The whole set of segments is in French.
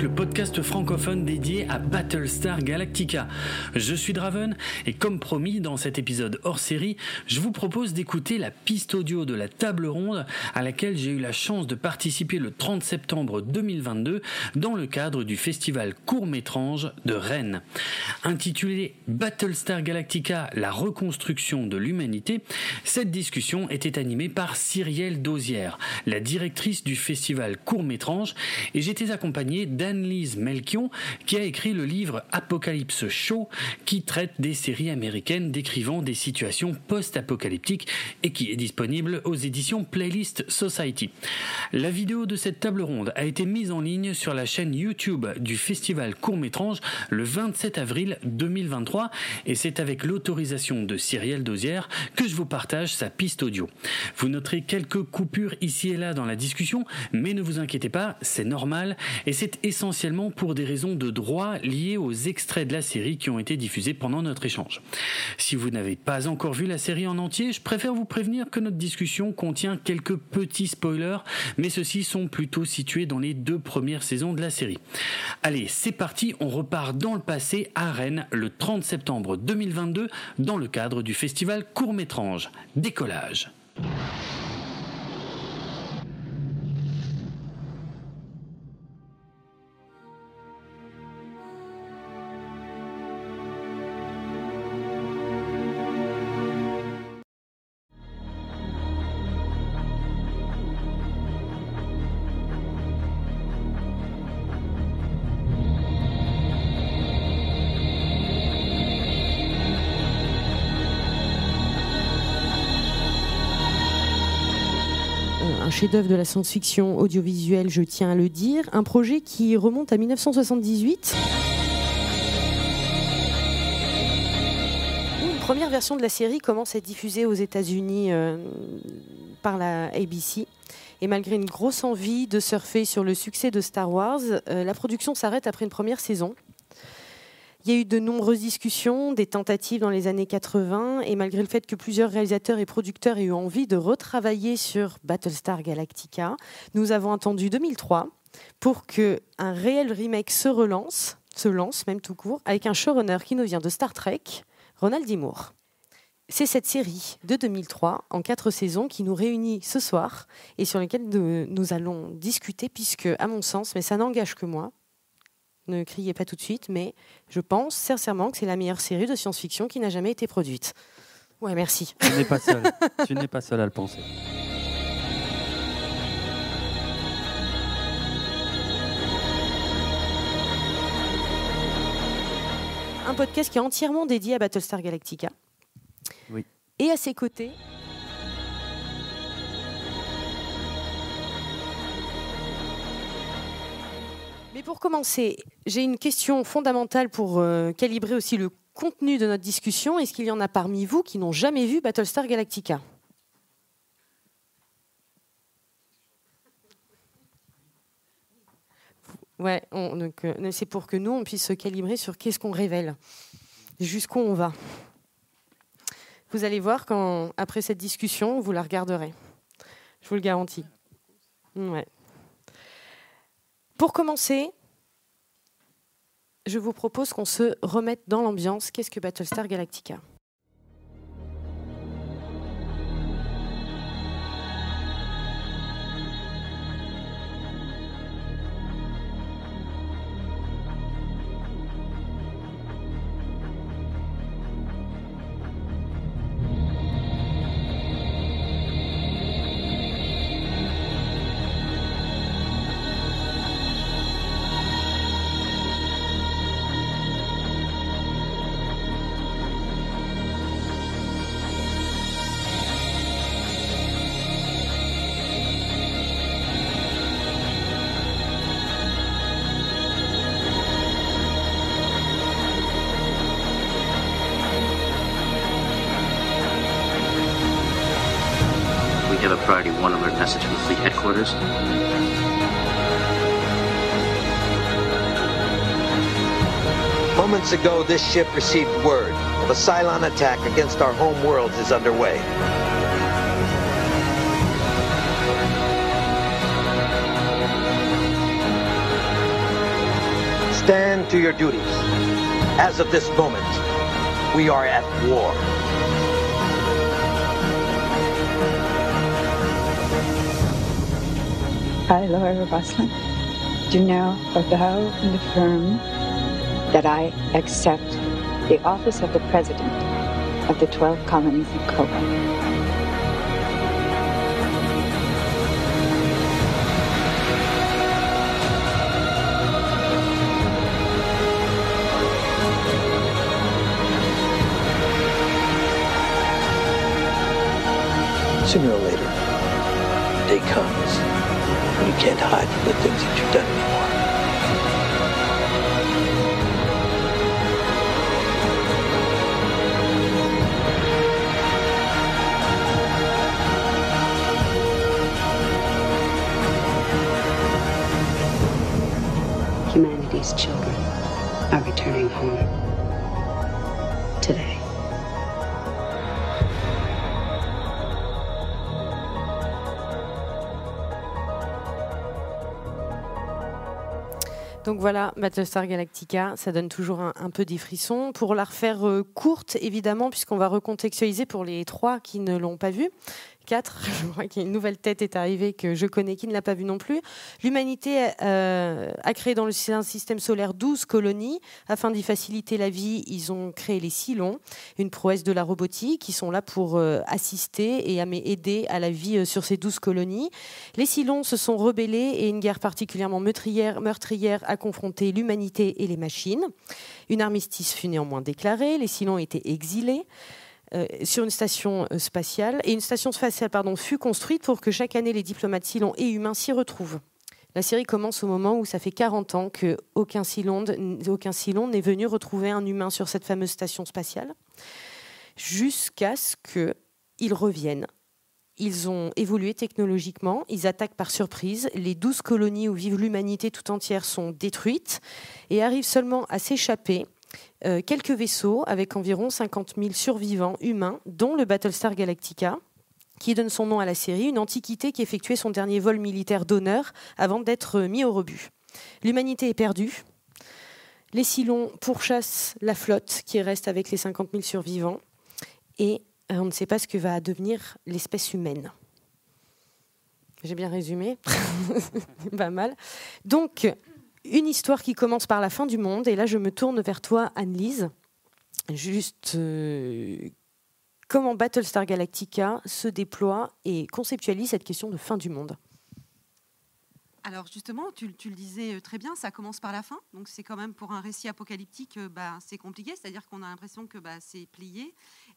Le podcast francophone dédié à Battlestar Galactica. Je suis Draven et comme promis dans cet épisode hors série, je vous propose d'écouter la piste audio de la table ronde à laquelle j'ai eu la chance de participer le 30 septembre 2022 dans le cadre du festival court-métrange de Rennes. Intitulé Battlestar Galactica, la reconstruction de l'humanité, cette discussion était animée par Cyrielle Dosière, la directrice du festival court-métrange et j'étais accompagné d'Anne-Lise Melchion qui a écrit le livre Apocalypse Show qui traite des séries américaines décrivant des situations post-apocalyptiques et qui est disponible aux éditions Playlist Society. La vidéo de cette table ronde a été mise en ligne sur la chaîne YouTube du festival court-métrange le 27 avril 2023 et c'est avec l'autorisation de Cyrielle Dosière que je vous partage sa piste audio. Vous noterez quelques coupures ici et là dans la discussion, mais ne vous inquiétez pas, c'est normal et c'est essentiellement pour des raisons de droit liées aux extraits de la série qui ont été diffusés pendant notre échange. Si vous n'avez pas encore vu la série en entier, je préfère vous prévenir que notre discussion contient quelques petits spoilers, mais ceux-ci sont plutôt situés dans les deux premières saisons de la série. Allez, c'est parti, on repart dans le passé à Rennes le 30 septembre 2022 dans le cadre du festival Court-Métrange. Décollage. De la science-fiction audiovisuelle, je tiens à le dire, un projet qui remonte à 1978. Une première version de la série commence à être diffusée aux États-Unis euh, par la ABC. Et malgré une grosse envie de surfer sur le succès de Star Wars, euh, la production s'arrête après une première saison. Il y a eu de nombreuses discussions, des tentatives dans les années 80, et malgré le fait que plusieurs réalisateurs et producteurs aient eu envie de retravailler sur Battlestar Galactica, nous avons attendu 2003 pour que un réel remake se relance, se lance même tout court, avec un showrunner qui nous vient de Star Trek, Ronald D. Moore. C'est cette série de 2003 en quatre saisons qui nous réunit ce soir et sur laquelle nous allons discuter puisque, à mon sens, mais ça n'engage que moi, ne criez pas tout de suite, mais je pense sincèrement que c'est la meilleure série de science-fiction qui n'a jamais été produite. Ouais, merci. Tu n'es pas seul. tu n'es pas seul à le penser. Un podcast qui est entièrement dédié à Battlestar Galactica. Oui. Et à ses côtés, Mais pour commencer, j'ai une question fondamentale pour euh, calibrer aussi le contenu de notre discussion. Est-ce qu'il y en a parmi vous qui n'ont jamais vu Battlestar Galactica? Ouais, on- donc, euh, c'est pour que nous, on puisse se calibrer sur qu'est-ce qu'on révèle, jusqu'où on va. Vous allez voir quand, après cette discussion, vous la regarderez. Je vous le garantis. Ouais. Pour commencer, je vous propose qu'on se remette dans l'ambiance. Qu'est-ce que Battlestar Galactica? Ago, this ship received word of a Cylon attack against our home worlds is underway. Stand to your duties. As of this moment, we are at war. I, Laura Roslin, do now avow and affirm that I accept the office of the President of the 12 colonies of Cuba. Sooner or later, the day comes when you can't hide from the things that you've done Humanity's children are returning home today. Donc voilà, Battlestar Galactica, ça donne toujours un, un peu des frissons. Pour la refaire euh, courte, évidemment, puisqu'on va recontextualiser pour les trois qui ne l'ont pas vue. 4, je crois qu'il y a une nouvelle tête est arrivée que je connais qui ne l'a pas vue non plus. L'humanité euh, a créé dans le système solaire 12 colonies. Afin d'y faciliter la vie, ils ont créé les Cylons, une prouesse de la robotique, qui sont là pour euh, assister et aider à la vie euh, sur ces 12 colonies. Les Cylons se sont rebellés et une guerre particulièrement meurtrière, meurtrière a confronté l'humanité et les machines. Une armistice fut néanmoins déclarée, les Cylons étaient exilés sur une station euh, spatiale et une station spatiale pardon, fut construite pour que chaque année les diplomates Cylons et humains s'y retrouvent. La série commence au moment où ça fait 40 ans que aucun Cylon, aucun n'est venu retrouver un humain sur cette fameuse station spatiale, jusqu'à ce qu'ils reviennent. Ils ont évolué technologiquement, ils attaquent par surprise, les 12 colonies où vive l'humanité tout entière sont détruites et arrivent seulement à s'échapper euh, quelques vaisseaux avec environ 50 000 survivants humains, dont le Battlestar Galactica, qui donne son nom à la série, une antiquité qui effectuait son dernier vol militaire d'honneur avant d'être mis au rebut. L'humanité est perdue. Les Cylons pourchassent la flotte qui reste avec les 50 000 survivants et euh, on ne sait pas ce que va devenir l'espèce humaine. J'ai bien résumé, pas mal. Donc, une histoire qui commence par la fin du monde. Et là, je me tourne vers toi, Anne-Lise. Juste euh, comment Battlestar Galactica se déploie et conceptualise cette question de fin du monde. Alors justement, tu, le disais euh, très bien, ça commence par la fin. Donc c'est quand même pour un récit apocalyptique, euh, bah, c'est compliqué. C'est-à-dire qu'on a l'impression que bah, c'est plié.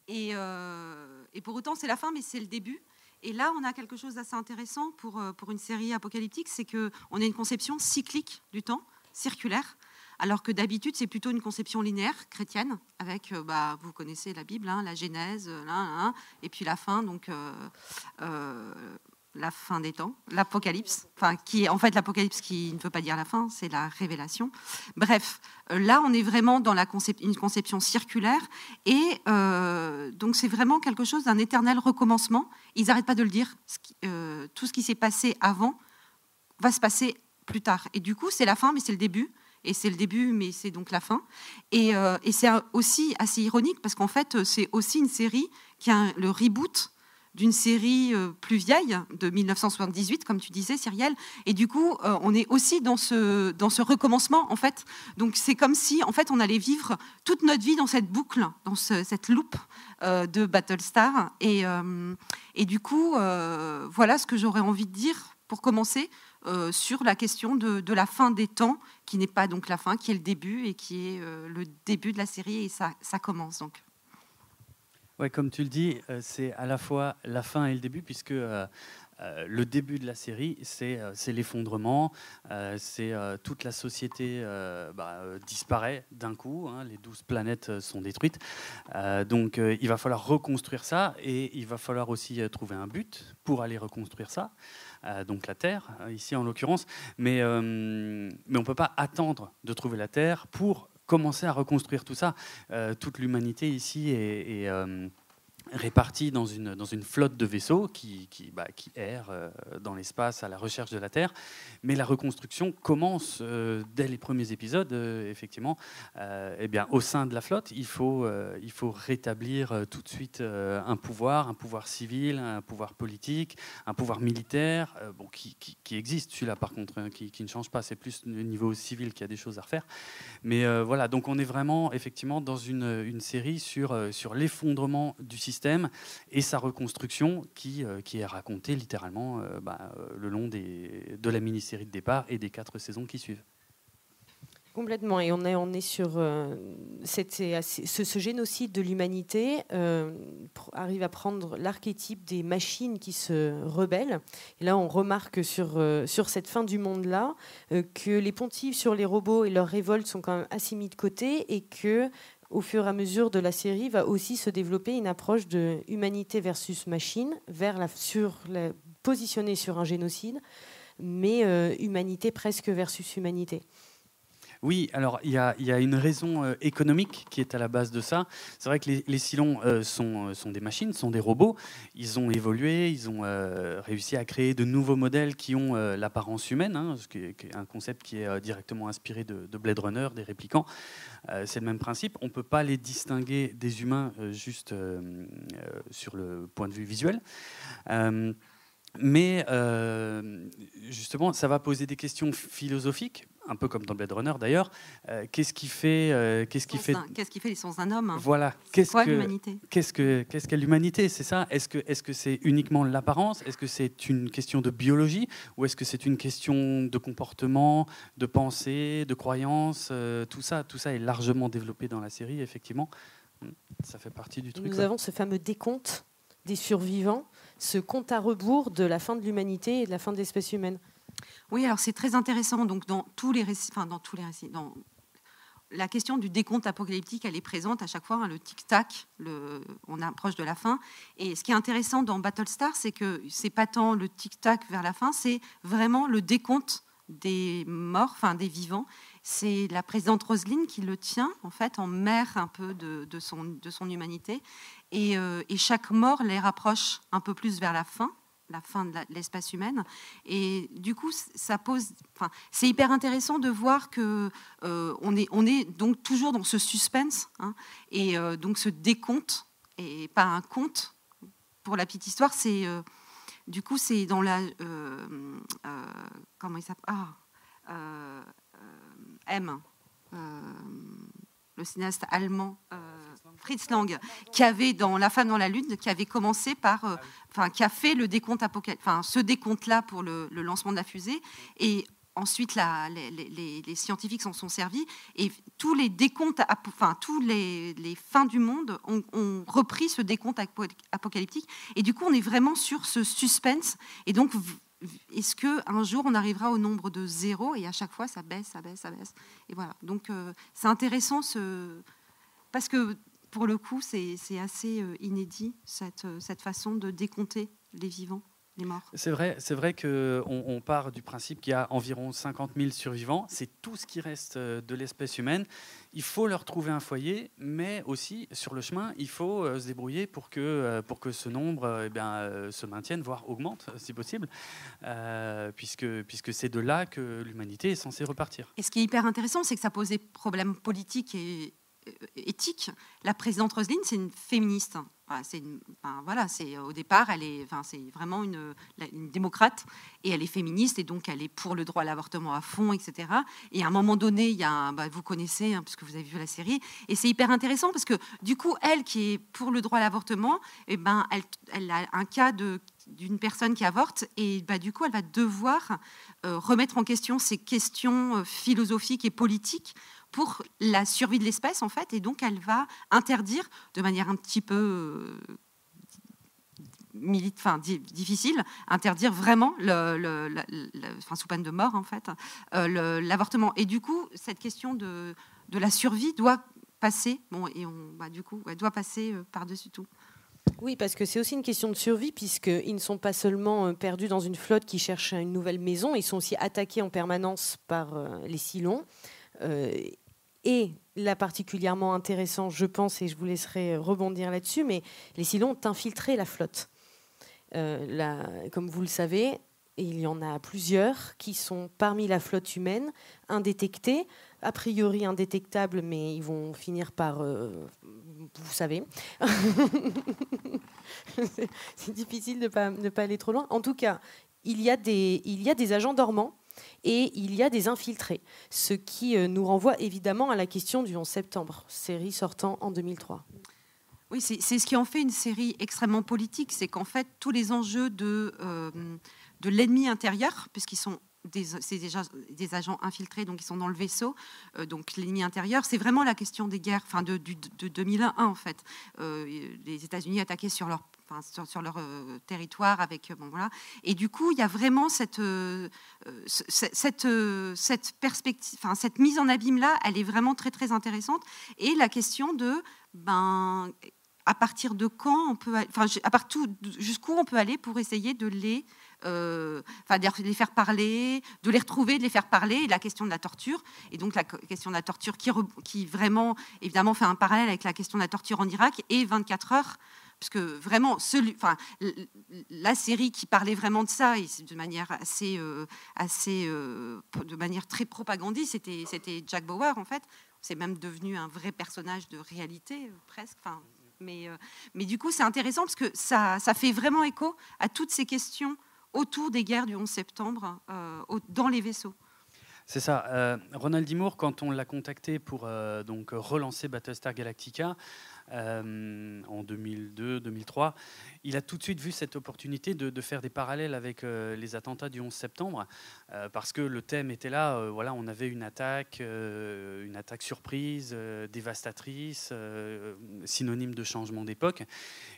Et pour autant, c'est la fin, mais c'est le début. Et là, on a quelque chose d'assez intéressant pour, euh, pour une série apocalyptique, c'est qu'on a une conception cyclique du temps, circulaire, alors que d'habitude, c'est plutôt une conception linéaire, chrétienne, avec, euh, bah, vous connaissez la Bible, hein, la Genèse, euh, là, et puis la fin, donc la fin des temps, l'apocalypse, enfin, qui est en fait l'apocalypse qui ne veut pas dire la fin, c'est la révélation. Bref, euh, là, on est vraiment dans la une conception circulaire, et euh, donc c'est vraiment quelque chose d'un éternel recommencement. Ils n'arrêtent pas de le dire. Euh, tout ce qui s'est passé avant va se passer plus tard. Et du coup, c'est la fin, mais c'est le début. Et c'est le début, mais c'est donc la fin. Et, c'est aussi assez ironique parce qu'en fait, c'est aussi une série qui a le reboot d'une série euh, plus vieille de 1978, comme tu disais, Cyrielle. Et du coup, euh, on est aussi dans ce, dans ce recommencement, en fait. Donc, c'est comme si, en fait, on allait vivre toute notre vie dans cette boucle, dans ce- cette loupe euh, de Battlestar. Et, et du coup, voilà ce que j'aurais envie de dire pour commencer sur la question de, de la fin des temps, qui n'est pas donc la fin, qui est le début et qui est le début de la série et ça, ça commence donc. Ouais, comme tu le dis, euh, c'est à la fois la fin et le début, puisque euh, euh, le début de la série, c'est l'effondrement, c'est toute la société bah, disparaît d'un coup, hein, les douze planètes sont détruites. Donc il va falloir reconstruire ça, et il va falloir aussi trouver un but pour aller reconstruire ça. Donc la Terre, euh, ici en l'occurrence. Mais, mais on ne peut pas attendre de trouver la Terre pour commencer à reconstruire tout ça. Euh, toute l'humanité ici euh, répartis dans une, dans une flotte de vaisseaux qui, qui, bah, qui errent euh, dans l'espace à la recherche de la Terre. Mais la reconstruction commence euh, dès les premiers épisodes, euh, effectivement. eh bien, au sein de la flotte, il faut, il faut rétablir tout de suite un pouvoir, un pouvoir civil, un pouvoir politique, un pouvoir militaire, bon, qui, qui, qui, existe, celui-là par contre, hein, qui, qui, ne change pas. C'est plus au niveau civil qu'il y a des choses à refaire. Mais voilà, donc on est vraiment, effectivement, dans une, une série sur, sur l'effondrement du système et sa reconstruction qui, euh, qui est racontée littéralement euh, bah, euh, le long des, de la mini-série de départ et des quatre saisons qui suivent. Complètement. Et on est, on est sur cette, ce, génocide de l'humanité arrive à prendre l'archétype des machines qui se rebellent. Là, on remarque sur, sur cette fin du monde-là que les pontifs sur les robots et leurs révoltes sont quand même assez mis de côté et que au fur et à mesure de la série, va aussi se développer une approche de humanité versus machine, sur positionnée sur un génocide, mais euh, humanité presque versus humanité. Oui, alors il y, a, une raison euh, économique qui est à la base de ça. C'est vrai que les, les Silons euh, sont, sont, des machines, sont des robots. Ils ont évolué, ils ont réussi à créer de nouveaux modèles qui ont l'apparence humaine, hein, ce qui est, un concept qui est directement inspiré de, de Blade Runner, des réplicants. Euh, c'est le même principe. On ne peut pas les distinguer des humains euh, juste euh, sur le point de vue visuel. Mais justement, ça va poser des questions philosophiques, un peu comme dans Blade Runner d'ailleurs. qu'est-ce qui fait, qu'est-ce qui fait, qu'est-ce qui fait l'essence d'un homme Voilà. Qu'est-ce que l'humanité? Qu'est-ce que qu'est-ce qu'est l'humanité? C'est ça? Est-ce que est-ce que c'est uniquement l'apparence? Est-ce que c'est une question de biologie? Ou est-ce que c'est une question de comportement, de pensée, de croyance? Tout ça, tout ça est largement développé dans la série. Effectivement, ça fait partie du truc. Nous avons ce fameux décompte des survivants, ce compte à rebours de la fin de l'humanité et de la fin de l'espèce humaine. Oui, alors c'est très intéressant. Donc dans tous les récits, enfin dans tous les récits, la question du décompte apocalyptique, elle est présente à chaque fois, hein, le tic-tac, on approche de la fin. Et ce qui est intéressant dans Battlestar, c'est que c'est pas tant le tic-tac vers la fin, c'est vraiment le décompte des morts, enfin des vivants. C'est la présidente Roselyne qui le tient, en fait, en mère un peu de, de, son, de son humanité. Euh, et, chaque mort les rapproche un peu plus vers la fin, la fin de l'espèce humaine. Et du coup, ça pose. Enfin, c'est hyper intéressant de voir que euh, on, est, on est donc toujours dans ce suspense hein, et euh, donc ce décompte et pas un compte. Pour la petite histoire, c'est du coup c'est dans la comment il s'appelle? Ah, M le cinéaste allemand euh, Fritz Lang, qui avait dans La femme dans la lune, qui avait commencé par, euh, enfin, qui a fait le décompte enfin, ce décompte-là pour le, lancement de la fusée, et ensuite la, les, scientifiques s'en sont servis, et tous les décomptes, enfin tous les, fins du monde ont, ont, repris ce décompte apocalyptique, et du coup on est vraiment sur ce suspense, et donc est-ce qu'un jour on arrivera au nombre de zéro et à chaque fois ça baisse, ça baisse, ça baisse Et voilà. Donc euh, c'est intéressant ce... parce que pour le coup c'est assez euh, inédit euh, cette façon de décompter les vivants. C'est vrai, c'est vrai qu'on on part du principe qu'il y a environ 50 000 survivants. C'est tout ce qui reste euh, de l'espèce humaine. Il faut leur trouver un foyer, mais aussi sur le chemin, il faut euh, se débrouiller pour que, euh, pour que ce nombre eh bien, se maintienne, voire augmente si possible, puisque, puisque c'est de là que l'humanité est censée repartir. Et ce qui est hyper intéressant, c'est que ça pose des problèmes politiques et éthiques. La présidente Roselyne, c'est une féministe c'est voilà, c'est au départ, elle est, enfin, c'est vraiment une, démocrate et elle est féministe et donc elle est pour le droit à l'avortement à fond, etc. Et à un moment donné, il y a, bah, vous connaissez hein, puisque vous avez vu la série, et c'est hyper intéressant parce que du coup, elle qui est pour le droit à l'avortement, et eh ben, elle, elle a un cas de d'une personne qui avorte et bah, du coup elle va devoir euh, remettre en question ces questions euh, philosophiques et politiques pour la survie de l'espèce, en fait, et donc elle va interdire de manière un petit peu euh, difficile, interdire vraiment, le, enfin, sous peine de mort, en fait, euh, l'avortement. Et du coup, cette question de, de la survie doit passer, bon, et on, bah, du coup, elle doit passer euh, par-dessus tout. Oui, parce que c'est aussi une question de survie, puisqu'ils ne sont pas seulement perdus dans une flotte qui cherche une nouvelle maison, ils sont aussi attaqués en permanence par les Silons. Et là particulièrement intéressant, je pense, et je vous laisserai rebondir là-dessus, mais les Cylons ont infiltré la flotte. Euh, comme vous le savez, il y en a plusieurs qui sont parmi la flotte humaine, indétectés, a priori indétectables, mais ils vont finir par, euh, vous savez, c'est difficile de ne pas, aller trop loin. En tout cas, il y a des agents dormants et il y a des infiltrés, ce qui euh, nous renvoie évidemment à la question du 11 septembre, série sortant en 2003. Oui, c'est ce qui en fait une série extrêmement politique, c'est qu'en fait tous les enjeux de, euh, de l'ennemi intérieur, puisqu'ils sont c'est déjà des agents infiltrés, donc ils sont dans le vaisseau. Euh, donc l'ennemi intérieur, c'est vraiment la question des guerres, enfin de, de, 2001 en fait. les États-Unis attaquaient sur leur sur, leur euh, territoire avec euh, bon voilà. Et du coup il y a vraiment cette euh, cette cette perspective enfin cette mise en abîme là elle est vraiment très très intéressante. Et la question de ben à partir de quand on peut enfin à partir jusqu'où on peut aller pour essayer de les enfin, de les faire parler, de les retrouver, de les faire parler, et la question de la torture, et donc la question de la torture qui, qui vraiment, évidemment, fait un parallèle avec la question de la torture en Irak, et 24 heures parce que vraiment, la série qui parlait vraiment de ça, de manière assez, euh, assez euh, de manière très propagandiste, c'était, Jack Bauer en fait. C'est même devenu un vrai personnage de réalité euh, presque. Enfin, mais, mais du coup, c'est intéressant parce que ça, fait vraiment écho à toutes ces questions autour des guerres du 11 septembre dans les vaisseaux. C'est ça. Ronald D. quand on l'a contacté pour donc relancer Battlestar Galactica, euh, en 2002-2003, il a tout de suite vu cette opportunité de, faire des parallèles avec euh, les attentats du 11 septembre, euh, parce que le thème était là. voilà, on avait une attaque, une attaque surprise, dévastatrice, synonyme de changement d'époque,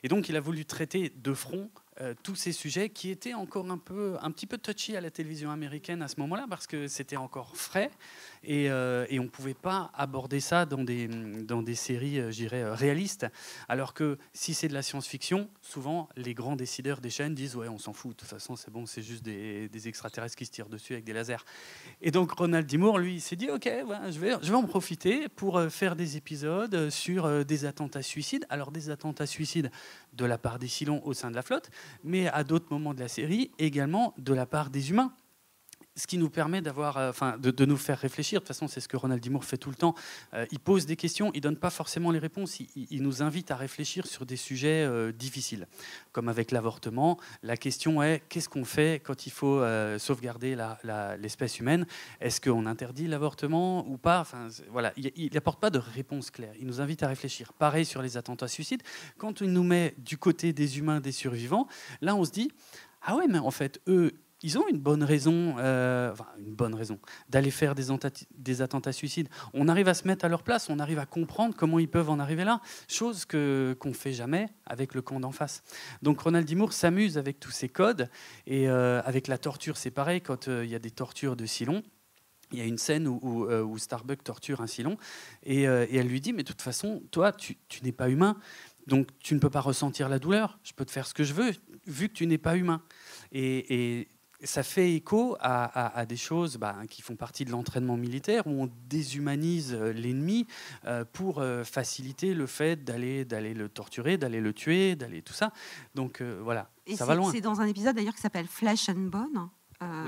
et donc il a voulu traiter de front euh, tous ces sujets qui étaient encore un, peu, un petit peu touchy à la télévision américaine à ce moment-là parce que c'était encore frais et, euh, on ne pouvait pas aborder ça dans des, dans des séries, euh, j'irais, réalistes. Alors que si c'est de la science-fiction, souvent les grands décideurs des chaînes disent Ouais, on s'en fout, de toute façon, c'est bon, c'est juste des, des, extraterrestres qui se tirent dessus avec des lasers. Et donc Ronald D. lui, s'est dit Ok, je, vais, je vais en profiter pour faire des épisodes sur des attentats suicides. Alors, des attentats suicides de la part des Silons au sein de la flotte, mais à d'autres moments de la série, également de la part des humains ce qui nous permet d'avoir, euh, enfin, de, nous faire réfléchir. De toute façon, c'est ce que Ronald Dimour fait tout le temps. Euh, il pose des questions, il donne pas forcément les réponses. Il, nous invite à réfléchir sur des sujets euh, difficiles, comme avec l'avortement. La question est qu'est-ce qu'on fait quand il faut sauvegarder l'espèce humaine? Est-ce qu'on interdit l'avortement ou pas? Enfin, voilà, il n'apporte pas de réponse claire. Il nous invite à réfléchir. Pareil sur les attentats suicides. Quand il nous met du côté des humains, des survivants, là, on se dit ah ouais, mais en fait, eux, ils ont une bonne raison, euh, une bonne raison d'aller faire des, attentats suicides. On arrive à se mettre à leur place, on arrive à comprendre comment ils peuvent en arriver là, chose que qu'on fait jamais avec le camp d'en face. Donc Ronald Dimour s'amuse avec tous ces codes et euh, avec la torture, c'est pareil. Quand euh, il y a des tortures de Silon, il y a une scène où, Starbuck torture un Silon et, elle lui dit mais de toute façon, toi, tu, n'es pas humain. Donc tu ne peux pas ressentir la douleur. Je peux te faire ce que je veux, vu que tu n'es pas humain. Et ça fait écho à, des choses bah, qui font partie de l'entraînement militaire, où on déshumanise euh, l'ennemi euh, pour euh, faciliter le fait d'aller d'aller le torturer, d'aller le tuer, d'aller tout ça. Donc voilà, ça va loin. C'est dans un épisode d'ailleurs qui s'appelle Flesh and Bone.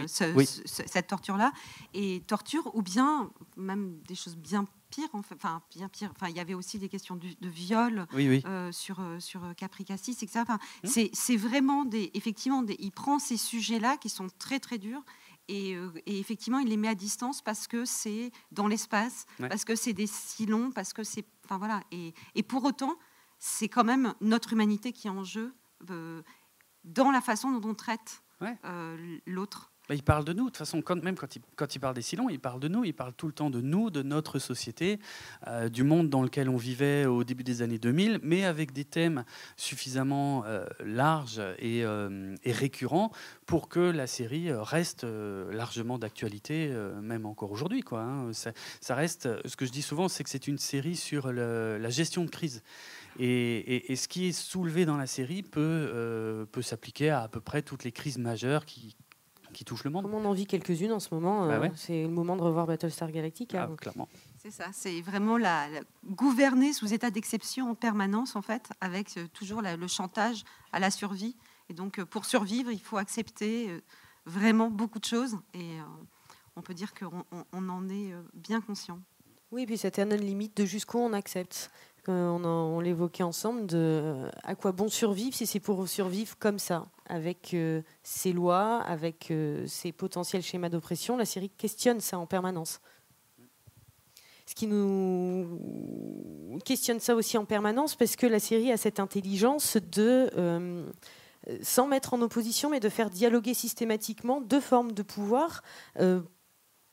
Cette torture-là, et torture, ou bien même des choses bien pire, enfin bien pire. Enfin, il y avait aussi des questions de, viol euh, sur euh, sur euh, Capri Cassis, etc. Enfin, mmh. c'est vraiment des effectivement des, il prend ces sujets-là qui sont très très durs. Et, et, effectivement, il les met à distance parce que c'est dans l'espace, parce que c'est des si longs, parce que c'est, enfin voilà. Et, et, pour autant, c'est quand même notre humanité qui est en jeu dans la façon dont on traite l'autre. Bah, il parle de nous. De toute façon, quand, même quand il, quand il parle des Silons, il parle de nous. Il parle tout le temps de nous, de notre société, euh, du monde dans lequel on vivait au début des années 2000, mais avec des thèmes suffisamment euh, larges euh, et, récurrents pour que la série reste largement d'actualité, même encore aujourd'hui. Quoi, hein. ça, reste. Ce que je dis souvent, c'est que c'est une série sur la gestion de crise. Et, et, ce qui est soulevé dans la série peut, peut s'appliquer à à peu près toutes les crises majeures qui, qui touche le monde. on en vit quelques-unes en ce moment. Bah euh, c'est le moment de revoir Battlestar Galactica. Ah, clairement. C'est ça, c'est vraiment la, gouverner sous état d'exception en permanence, en fait, avec euh, toujours le chantage à la survie. Et donc, euh, pour survivre, il faut accepter euh, vraiment beaucoup de choses. Et on peut dire qu'on on, en est bien conscient. Oui, puis cette éternelle limite de jusqu'où on accepte. On, l'évoquait ensemble, de à quoi bon survivre si c'est pour survivre comme ça, avec ces lois, avec ces potentiels schémas d'oppression? La série questionne ça en permanence ce qui nous questionne ça aussi en permanence, parce que la série a cette intelligence de, euh, sans mettre en opposition, mais de faire dialoguer systématiquement deux formes de pouvoir, euh,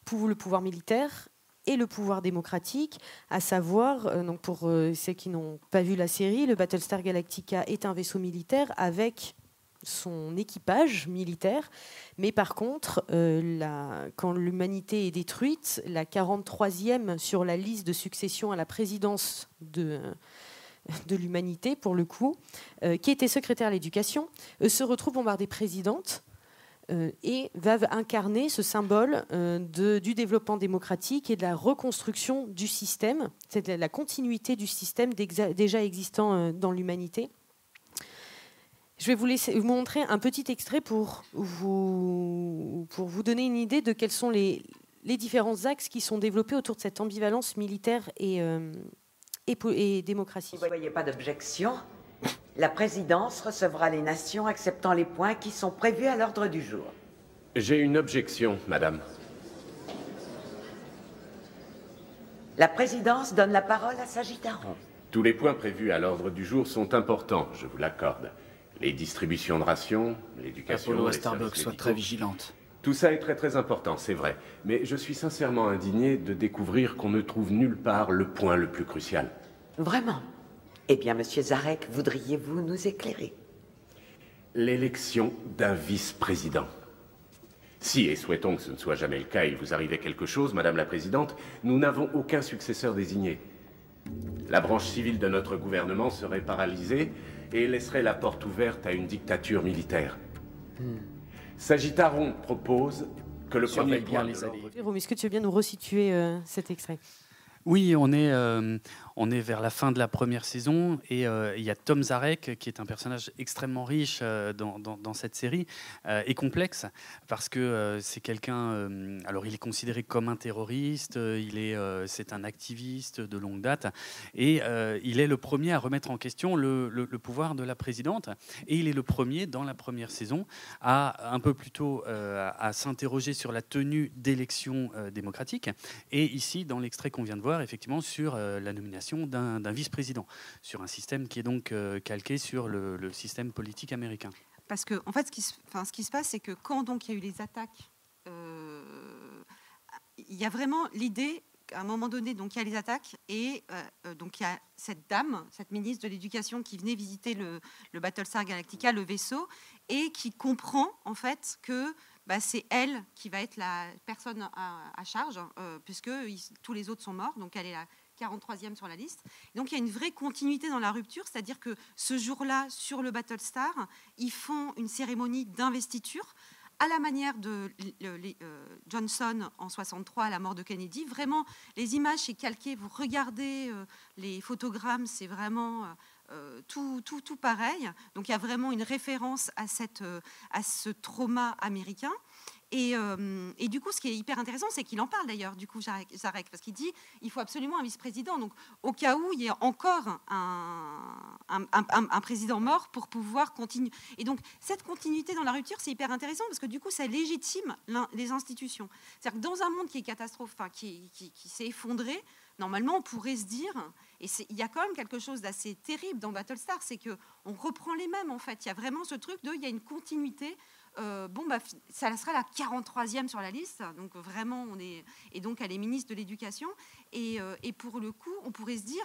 pour le pouvoir militaire et le pouvoir démocratique, à savoir, euh, donc pour ceux qui n'ont pas vu la série, le Battlestar Galactica est un vaisseau militaire avec son équipage militaire. Mais par contre, euh, quand l'humanité est détruite, la 43e sur la liste de succession à la présidence de, de l'humanité, pour le coup, euh, qui était secrétaire à l'éducation, euh, se retrouve bombardée présidente et va incarner ce symbole de, du développement démocratique et de la reconstruction du système, c'est la continuité du système déjà existant dans l'humanité. Je vais vous, montrer un petit extrait pour vous, pour vous donner une idée de quels sont les, les différents axes qui sont développés autour de cette ambivalence militaire et, euh, et, démocratie. Vous ne voyez pas d'objection, la présidence recevra les nations acceptant les points qui sont prévus à l'ordre du jour. J'ai une objection, madame. La présidence donne la parole à Sagittaron. Tous les points prévus à l'ordre du jour sont importants, je vous l'accorde. Les distributions de rations, l'éducation... Apollo Starbucks soit très vigilante. Tout ça est très très important, c'est vrai. Mais je suis sincèrement indigné de découvrir qu'on ne trouve nulle part le point le plus crucial. Vraiment Eh bien, monsieur Zarek, voudriez-vous nous éclairer? L'élection d'un vice-président. Si, et souhaitons que ce ne soit jamais le cas, il vous arrivait quelque chose, Madame la Présidente, nous n'avons aucun successeur désigné. La branche civile de notre gouvernement serait paralysée et laisserait la porte ouverte à une dictature militaire. Hmm. Sagittaron propose que le premier bien les Est-ce que tu veux bien nous resituer euh, cet extrait? Oui, on est, euh, on est vers la fin de la première saison et euh, il y a Tom Zarek qui est un personnage extrêmement riche euh, dans, cette série et complexe parce que c'est quelqu'un. alors, il est considéré comme un terroriste, il est, c'est un activiste de longue date et il est le premier à remettre en question le, pouvoir de la présidente et il est le premier dans la première saison à un peu plus tôt à s'interroger sur la tenue d'élections démocratiques et ici dans l'extrait qu'on vient de voir effectivement sur euh, la nomination d'un vice-président, sur un système qui est donc euh, calqué sur le, système politique américain. Parce que, en fait, ce qui se, passe, c'est que quand donc il y a eu les attaques, euh, il y a vraiment l'idée qu'à un moment donné, donc il y a les attaques et donc il y a cette dame, cette ministre de l'Éducation qui venait visiter le, le Battlestar Galactica, le vaisseau, et qui comprend en fait que bah, c'est elle qui va être la personne à, charge, euh, puisque tous les autres sont morts, donc elle est la 43e sur la liste. Donc il y a une vraie continuité dans la rupture, c'est-à-dire que ce jour-là, sur le Battlestar, ils font une cérémonie d'investiture à la manière de euh, Johnson en 63 à la mort de Kennedy. Vraiment, les images, c'est calqué. Vous regardez euh, les photogrammes, c'est vraiment euh, tout, tout, tout, pareil. Donc il y a vraiment une référence à, cette, à ce trauma américain. Et, euh, et, du coup, ce qui est hyper intéressant, c'est qu'il en parle d'ailleurs, du coup, Zarek, parce qu'il dit il faut absolument un vice-président. Donc, au cas où il y a encore un, président mort pour pouvoir continuer. Et donc, cette continuité dans la rupture, c'est hyper intéressant parce que du coup, ça légitime les institutions. C'est-à-dire que dans un monde qui est catastrophe, qui, qui, qui s'est effondré, normalement, on pourrait se dire, et il y a quand même quelque chose d'assez terrible dans Battlestar, c'est que on reprend les mêmes en fait. Il y a vraiment ce truc de, il y a une continuité. Euh, bon, bah, ça sera la 43e sur la liste, donc vraiment, on est et donc elle est ministre de l'Éducation. Et, euh, et pour le coup, on pourrait se dire,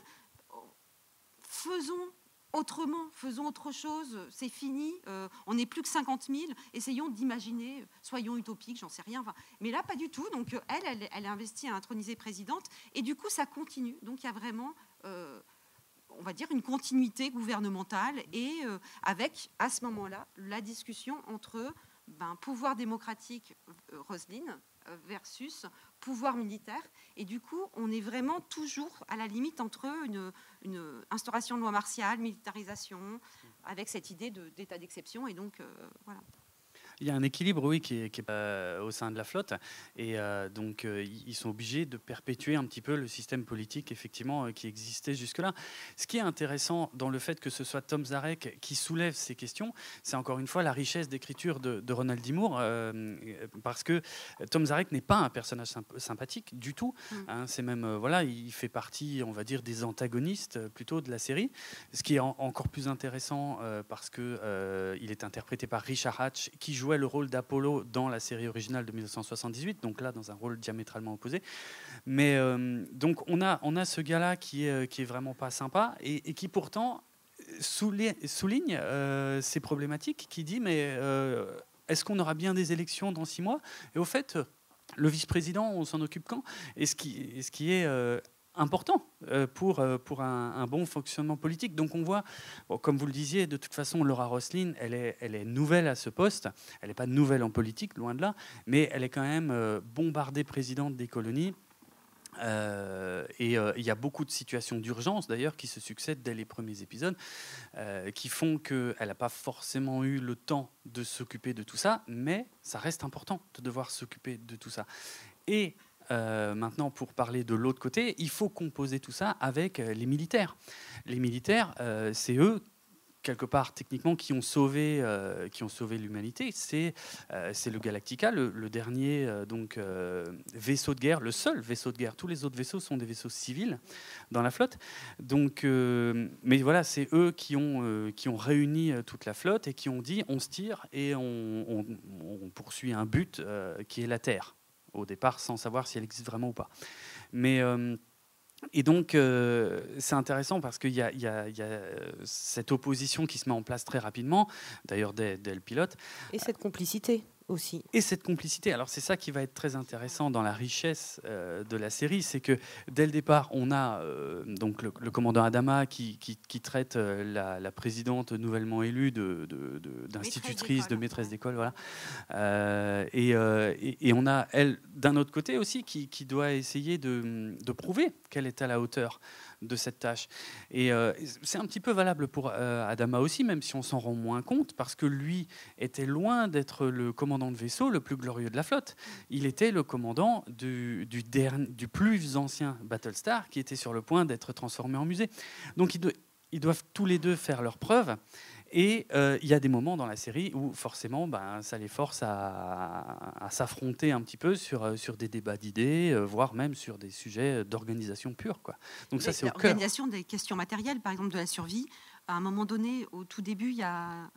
faisons autrement, faisons autre chose, c'est fini, euh, on n'est plus que 50 000, essayons d'imaginer, soyons utopiques, j'en sais rien. Mais là, pas du tout. Donc, elle, elle, elle, a investi à introniser présidente, et du coup, ça continue. Donc, il y a vraiment, on va dire, une continuité gouvernementale, et avec, à ce moment-là, la discussion entre ben, pouvoir démocratique, Roselyne, euh, versus pouvoir militaire. Et du coup, on est vraiment toujours à la limite entre une, une instauration de loi martiale, militarisation, avec cette idée d'état d'exception. Et donc, euh, voilà. Il y a un équilibre, oui, qui est, qui est, euh, au sein de la flotte. Et euh, donc, euh, ils sont obligés de perpétuer un petit peu le système politique, effectivement, qui existait jusque-là. Ce qui est intéressant dans le fait que ce soit Tom Zarek qui soulève ces questions, c'est encore une fois la richesse d'écriture de, de, Ronald D. Moore, parce que Tom Zarek n'est pas un personnage symp sympathique du tout. Mm. Hein, c'est même, voilà, il fait partie, on va dire, des antagonistes plutôt de la série. Ce qui est en, encore plus intéressant parce que il est interprété par Richard Hatch, qui joue jouait le rôle d'Apollo dans la série originale de 1978, donc là dans un rôle diamétralement opposé. Mais euh, donc on a, on a ce gars-là qui est, qui est vraiment pas sympa et, qui pourtant souligne, souligne euh, ces problématiques, qui dit mais euh, est-ce qu'on aura bien des élections dans six mois? Et au fait, le vice-président, on s'en occupe quand? Et ce qui, est euh, important euh, pour, euh, pour un, bon fonctionnement politique. Donc on voit, comme vous le disiez, de toute façon, Laura Roslin, elle est, elle est nouvelle à ce poste. Elle n'est pas nouvelle en politique, loin de là, mais elle est quand même euh, bombardée présidente des colonies. Et il y a beaucoup de situations d'urgence d'ailleurs qui se succèdent dès les premiers épisodes, qui font qu'elle n'a pas forcément eu le temps de s'occuper de tout ça, mais ça reste important de devoir s'occuper de tout ça. Et euh, maintenant, pour parler de l'autre côté, il faut composer tout ça avec euh, les militaires. Les militaires, euh, c'est eux quelque part techniquement qui ont sauvé qui ont sauvé l'humanité. C'est c'est le Galactica le, dernier donc vaisseau de guerre le seul vaisseau de guerre. Tous les autres vaisseaux sont des vaisseaux civils dans la flotte. Donc mais voilà c'est eux qui ont qui ont réuni toute la flotte et qui ont dit on se tire et on poursuit un but qui est la Terre au départ sans savoir si elle existe vraiment ou pas. Mais euh, et donc euh, c'est intéressant parce qu'il y, a cette opposition qui se met en place très rapidement, d'ailleurs dès, le pilote. Et cette complicité aussi. Et cette complicité. Alors c'est ça qui va être très intéressant dans la richesse euh, de la série, c'est que dès le départ, on a euh, donc le, le, commandant Adama qui, qui, qui traite euh, la, la, présidente nouvellement élue d'institutrice, de, de, maîtresse d'école, voilà. Euh, et, et, et, on a elle d'un autre côté aussi qui, qui doit essayer de prouver qu'elle est à la hauteur de cette tâche. Et euh, c'est un petit peu valable pour euh, Adama aussi, même si on s'en rend moins compte, parce que lui était loin d'être le commandant de vaisseau le plus glorieux de la flotte. Il était le commandant du, dernier, du plus ancien Battlestar, qui était sur le point d'être transformé en musée. Donc ils, ils doivent tous les deux faire leurs preuves. Et euh, il y a des moments dans la série où forcément, ben, ça les force à, à s'affronter un petit peu sur, euh, sur des débats d'idées, euh, voire même sur des sujets d'organisation pure. Quoi. Donc ça, c'est au cœur. L'organisation des questions matérielles, par exemple de la survie. À un moment donné, au tout début, il y a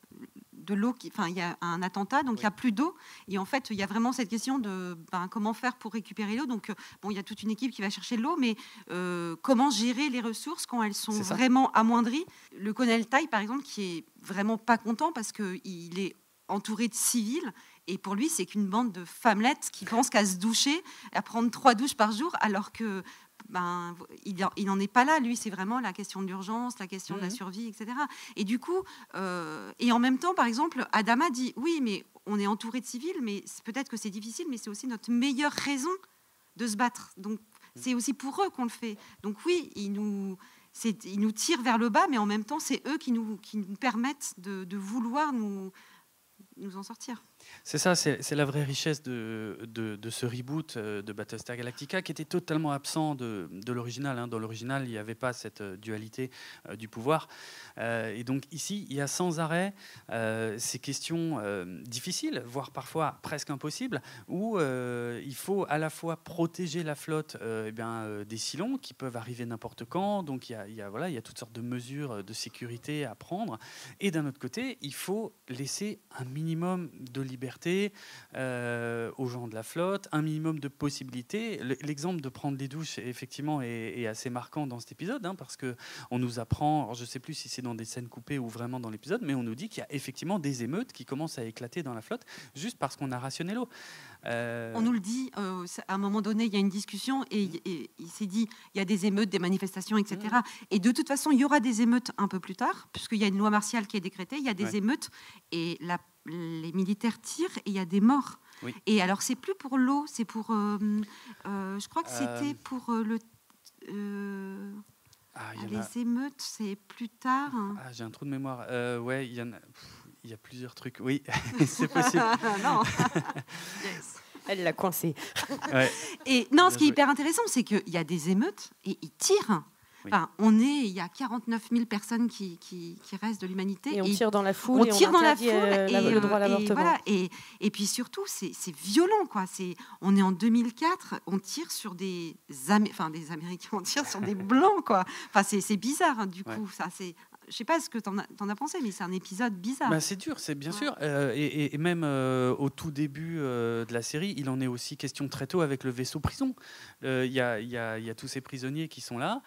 de l'eau, enfin, il y a un attentat, donc oui. il n'y a plus d'eau. Et en fait, il y a vraiment cette question de ben, comment faire pour récupérer l'eau. Donc, bon, il y a toute une équipe qui va chercher l'eau, mais euh, comment gérer les ressources quand elles sont vraiment amoindries? Le colonel Tai, par exemple, qui est vraiment pas content parce qu'il est entouré de civils et pour lui, c'est qu'une bande de femmelettes qui pensent qu'à se doucher, à prendre trois douches par jour, alors que ben, il n'en est pas là. Lui, c'est vraiment la question de l'urgence, la question mmh. de la survie, etc. Et du coup, euh, et en même temps, par exemple, Adama dit oui, mais on est entouré de civils, mais peut-être que c'est difficile, mais c'est aussi notre meilleure raison de se battre. Donc, c'est aussi pour eux qu'on le fait. Donc oui, ils nous, ils nous tirent vers le bas, mais en même temps, c'est eux qui nous, qui nous permettent de, de vouloir nous, nous en sortir. C'est ça, c'est la vraie richesse de, ce reboot euh, de Battlestar Galactica qui était totalement absent de, l'original. Hein. Dans l'original, il n'y avait pas cette euh, dualité euh, du pouvoir. Et donc ici, il y a sans arrêt ces questions difficiles, voire parfois presque impossibles, où il faut à la fois protéger la flotte eh bien, des silons qui peuvent arriver n'importe quand. Donc il y, a, il, y a, voilà, il y a toutes sortes de mesures de sécurité à prendre. Et d'un autre côté, il faut laisser un minimum de liberté euh, aux gens de la flotte, un minimum de possibilités. L'exemple de prendre des douches, effectivement, est, est assez marquant dans cet épisode, hein, parce que on nous apprend, je ne sais plus si c'est dans des scènes coupées ou vraiment dans l'épisode, mais on nous dit qu'il y a effectivement des émeutes qui commencent à éclater dans la flotte, juste parce qu'on a rationné l'eau. Euh... On nous le dit, euh, à un moment donné, il y a une discussion et, et il s'est dit, il y a des émeutes, des manifestations, etc. Mmh. Et de toute façon, il y aura des émeutes un peu plus tard, puisqu'il y a une loi martiale qui est décrétée, il y a des ouais. émeutes, et la les militaires tirent et il y a des morts. Oui. Et alors, c'est plus pour l'eau, c'est pour. euh, euh, je crois que Euh. c'était pour euh, le. euh, Ah, ah, a- les émeutes, c'est plus tard. Ah, j'ai un trou de mémoire. Euh, ouais, il y en a. pff, Il y a plusieurs trucs. Oui, c'est possible. non. Elle l'a coincé. Ouais. Et non, ce qui est hyper intéressant, c'est qu'il y a des émeutes et ils tirent. Oui. Enfin, on est, il y a 49 000 personnes qui, qui, qui restent de l'humanité. Et on tire dans la foule on et on tire dans la foule euh, et, le euh, droit à et l'avortement. voilà. et, et puis surtout c'est violent quoi on est en 2004 on tire sur des Amé- enfin des américains on tire sur des blancs quoi enfin c'est c'est bizarre hein, du Ouais. coup ça c'est je sais pas ce que as, t'en as pensé mais c'est un épisode bizarre Bah, c'est dur, c'est bien sûr. Euh, et, même euh, au tout début euh, de la série, il en est aussi question très tôt avec le vaisseau prison. Il y, a, il y a- il y a tous ces prisonniers qui sont là.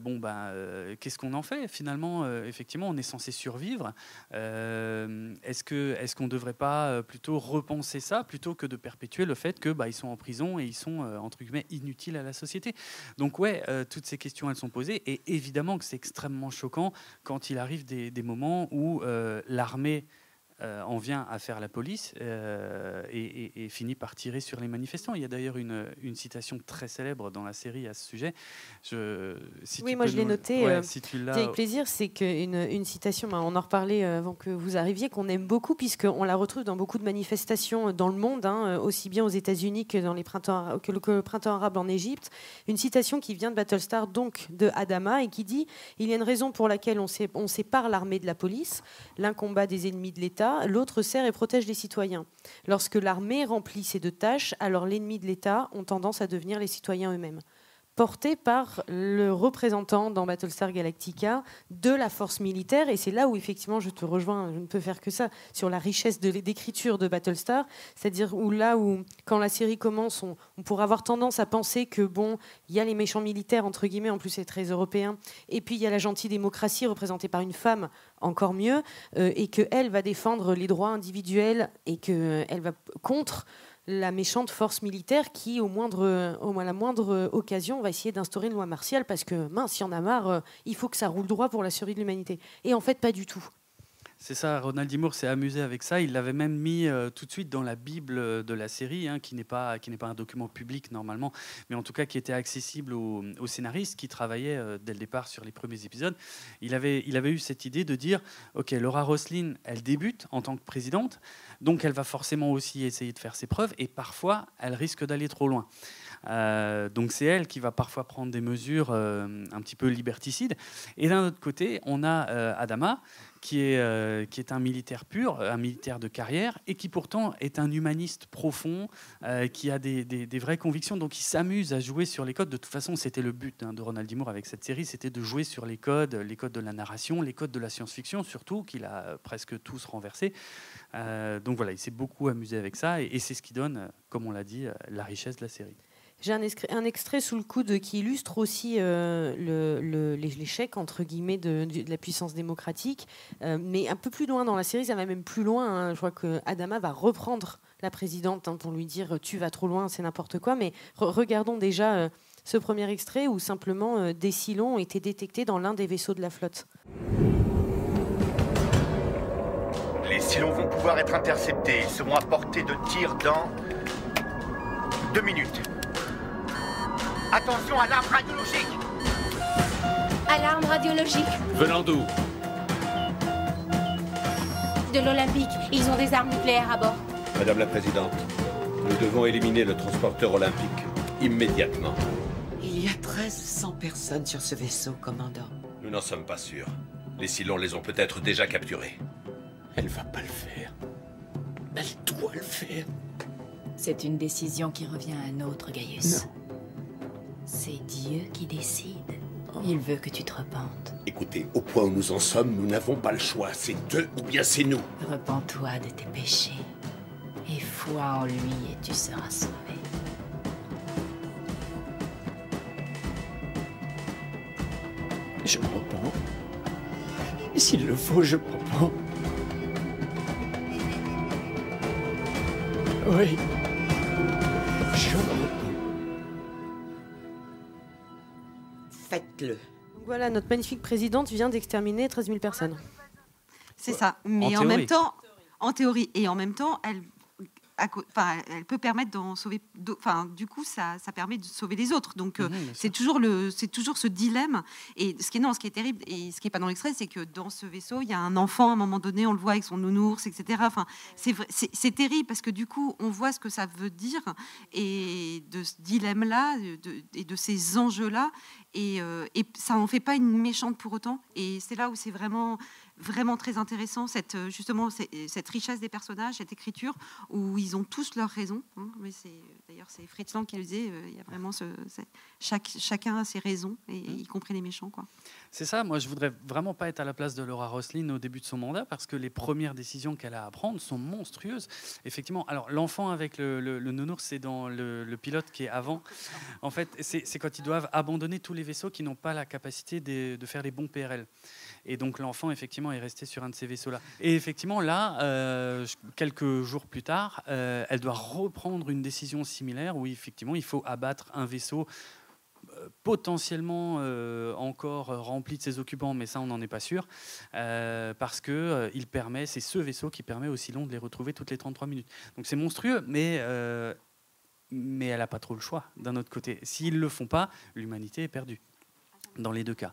Bon, euh, qu'est-ce qu'on en fait Finalement, effectivement, on est censé survivre. Est-ce que est-ce qu'on ne devrait pas plutôt repenser ça plutôt que de perpétuer le fait que bah, ils sont en prison et ils sont entre guillemets inutiles à la société? Donc ouais, toutes ces questions elles sont posées et évidemment que c'est extrêmement choquant quand il arrive des, des moments où euh, l'armée euh, en vient à faire la police euh, et, et- et finit par tirer sur les manifestants. Il y a d'ailleurs une, une citation très célèbre dans la série à ce sujet. Je, si oui, moi je l'ai nous- noté. ouais, euh, si avec plaisir, c'est qu'une une citation, bah, on en reparlait euh, avant que vous arriviez, qu'on aime beaucoup, puisqu'on la retrouve dans beaucoup de manifestations dans le monde, hein, aussi bien aux États-Unis que dans les printemps, que le, que le printemps arabe en Égypte. Une citation qui vient de Battlestar, donc de Adama, et qui dit Il y a une raison pour laquelle on, on sépare l'armée de la police. L'un combat des ennemis de l'État, l'autre sert et protège les citoyens. Lorsque l'armée remplit ces deux tâches, alors l'ennemi de l'État ont tendance à devenir les citoyens eux-mêmes porté par le représentant dans Battlestar Galactica de la force militaire. Et c'est là où, effectivement, je te rejoins, je ne peux faire que ça, sur la richesse de de Battlestar. C'est-à-dire où là où, quand la série commence, on, on pourrait avoir tendance à penser que, bon, il y a les méchants militaires, entre guillemets, en plus c'est très européen, et puis il y a la gentille démocratie représentée par une femme, encore mieux, euh, et qu'elle va défendre les droits individuels et qu'elle va p- contre la méchante force militaire qui, au moindre, au, à la moindre occasion, va essayer d'instaurer une loi martiale parce que, mince, il y en a marre, euh, il faut que ça roule droit pour la survie de l'humanité. Et en fait, pas du tout. C'est ça, Ronald D. Moore s'est amusé avec ça. Il l'avait même mis euh, tout de suite dans la Bible euh, de la série, hein, qui n'est pas, pas un document public normalement, mais en tout cas qui était accessible aux, aux scénaristes qui travaillaient euh, dès le départ sur les premiers épisodes. Il avait, il avait eu cette idée de dire, OK, Laura Roslin, elle débute en tant que présidente, donc elle va forcément aussi essayer de faire ses preuves, et parfois, elle risque d'aller trop loin. Euh, donc c'est elle qui va parfois prendre des mesures euh, un petit peu liberticides. Et d'un autre côté, on a euh, Adama, qui est, qui est un militaire pur, un militaire de carrière, et qui pourtant est un humaniste profond, qui a des, des- vraies convictions. Donc il s'amuse à jouer sur les codes. De toute façon, c'était le but hein, de Ronald D. Avec cette série, c'était de jouer sur les codes, les codes de la narration, les codes de la science-fiction, surtout, qu'il a presque tous renversés. Donc voilà, il s'est beaucoup amusé avec ça, et, c'est ce qui donne, comme on l'a dit, la richesse de la série. J'ai un, extrait sous le coude qui illustre aussi euh, l'échec entre guillemets de, la puissance démocratique, Euh, mais un peu plus loin dans la série, ça va même plus loin. hein. Je crois que Adama va reprendre la présidente hein, pour lui dire tu vas trop loin, c'est n'importe quoi. Mais re- regardons déjà euh, ce premier extrait où simplement euh, des silons ont été détectés dans l'un des vaisseaux de la flotte. Les Cylons vont pouvoir être interceptés. Ils seront à portée de tir dans deux minutes. Attention, alarme radiologique Alarme radiologique Venant d'où? De l'Olympique. Ils ont des armes nucléaires à bord. Madame la Présidente, nous devons éliminer le transporteur olympique immédiatement. Il y a 1300 personnes sur ce vaisseau, commandant. Nous n'en sommes pas sûrs. Les Cylons les ont peut-être déjà capturés. Elle va pas le faire. Elle doit le faire. C'est une décision qui revient à un autre, Gaius. C'est Dieu qui décide. Il veut que tu te repentes. Écoutez, au point où nous en sommes, nous n'avons pas le choix. C'est eux ou bien c'est nous. Repends-toi de tes péchés. Et foi en lui et tu seras sauvé. Je me repens. Et s'il le faut, je me repens. Oui. Je me Faites-le. Voilà, notre magnifique présidente vient d'exterminer 13 000 personnes. C'est ça. Mais en, même temps, en théorie, et en même temps, elle, enfin, elle peut permettre d'en sauver. Enfin, du coup, ça, ça, permet de sauver les autres. Donc, euh, Mhm, c'est toujours le, c'est toujours ce dilemme. Et ce qui est non, ce qui est terrible et ce qui est pas dans l'extrait, c'est que dans ce vaisseau, il y a un enfant à un moment donné, on le voit avec son nounours, etc. Enfin, c'est terrible parce que du coup, on voit ce que ça veut dire et de ce dilemme-là et de ces enjeux-là. Et, euh, et ça en fait pas une méchante pour autant. Et c'est là où c'est vraiment vraiment très intéressant cette euh, justement c'est- cette richesse des personnages, cette écriture où ils ont tous leurs raisons. hein. mais c'est d'ailleurs c'est Fritz Lang qui le disait. euh, Il y a vraiment ce, chaque chacun a ses raisons et y compris les méchants quoi. C'est ça, moi je voudrais vraiment pas être à la place de Laura Roslin au début de son mandat parce que les premières décisions qu'elle a à prendre sont monstrueuses. Effectivement, alors l'enfant avec le, le, le nounours, c'est dans le, le pilote qui est avant. En fait, c'est c'est quand ils doivent abandonner tous les vaisseaux qui n'ont pas la capacité de, de faire les bons PRL. Et donc l'enfant, effectivement, est resté sur un de ces vaisseaux-là. Et effectivement, là, euh, quelques jours plus tard, euh, elle doit reprendre une décision similaire où effectivement, il faut abattre un vaisseau euh, potentiellement encore rempli de ses occupants, mais ça on n'en est pas sûr, parce que il permet, c'est ce vaisseau qui permet aussi long de les retrouver toutes les 33 minutes. Donc c'est monstrueux, mais mais elle n'a pas trop le choix. D'un autre côté, s'ils le font pas, l'humanité est perdue dans les deux cas.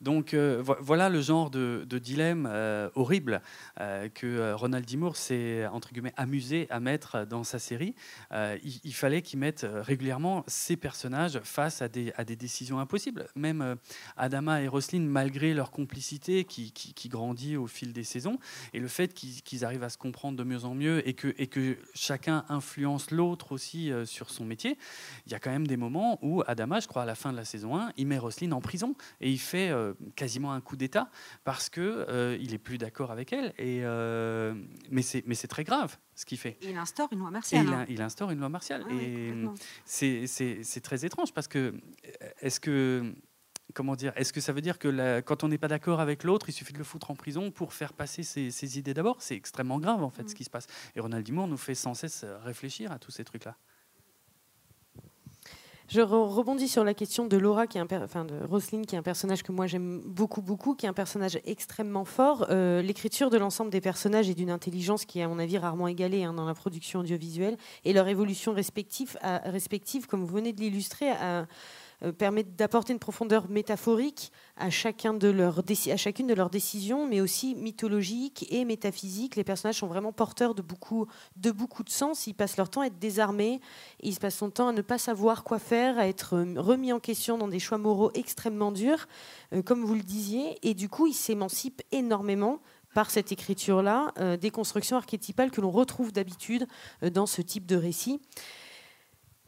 Donc euh, vo- voilà le genre de, dilemme euh, horrible euh, que Ronald D. Moore s'est entre guillemets amusé à mettre dans sa série. Il, fallait qu'il mette régulièrement ces personnages face à des, décisions impossibles. Même Adama et Roslin, malgré leur complicité qui, grandit au fil des saisons, et le fait qu'ils arrivent à se comprendre de mieux en mieux et que, chacun influence l'autre aussi sur son métier, il y a quand même des moments où Adama, je crois à la fin de la saison 1, il met Roslin en prison et il fait quasiment un coup d'État parce que euh, il est plus d'accord avec elle. Et, euh, mais c'est mais c'est très grave ce qu'il fait. Et il instaure une loi martiale. il, hein. in- il instaure une loi martiale. Ah et c'est- très étrange parce que euh, est-ce que comment dire Est-ce que ça veut dire que la- quand on n'est pas d'accord avec l'autre, il suffit de le foutre en prison pour faire passer ses, ses idées d'abord? C'est extrêmement grave en fait Mm. ce qui se passe. Et Ronald D. Moore nous fait sans cesse réfléchir à tous ces trucs-là. Je re- rebondis sur la question de Laura, qui est un enfin de Roselyne, qui est un personnage que moi j'aime beaucoup, beaucoup, qui est un personnage extrêmement fort. Euh, L'écriture de l'ensemble des personnages est d'une intelligence qui est, à mon avis, rarement égalée hein, dans la production audiovisuelle. Et leur évolution respective, respective comme vous venez de l'illustrer, permet d'apporter une profondeur métaphorique à, chacun de à chacune de leurs décisions, mais aussi mythologique et métaphysique. Les personnages sont vraiment porteurs de beaucoup, de beaucoup de sens. Ils passent leur temps à être désarmés, ils se passent son temps à ne pas savoir quoi faire, à être euh, remis en question dans des choix moraux extrêmement durs, euh, comme vous le disiez. Et du coup, ils s'émancipent énormément par cette écriture-là, euh, des constructions archétypales que l'on retrouve d'habitude euh, dans ce type de récit.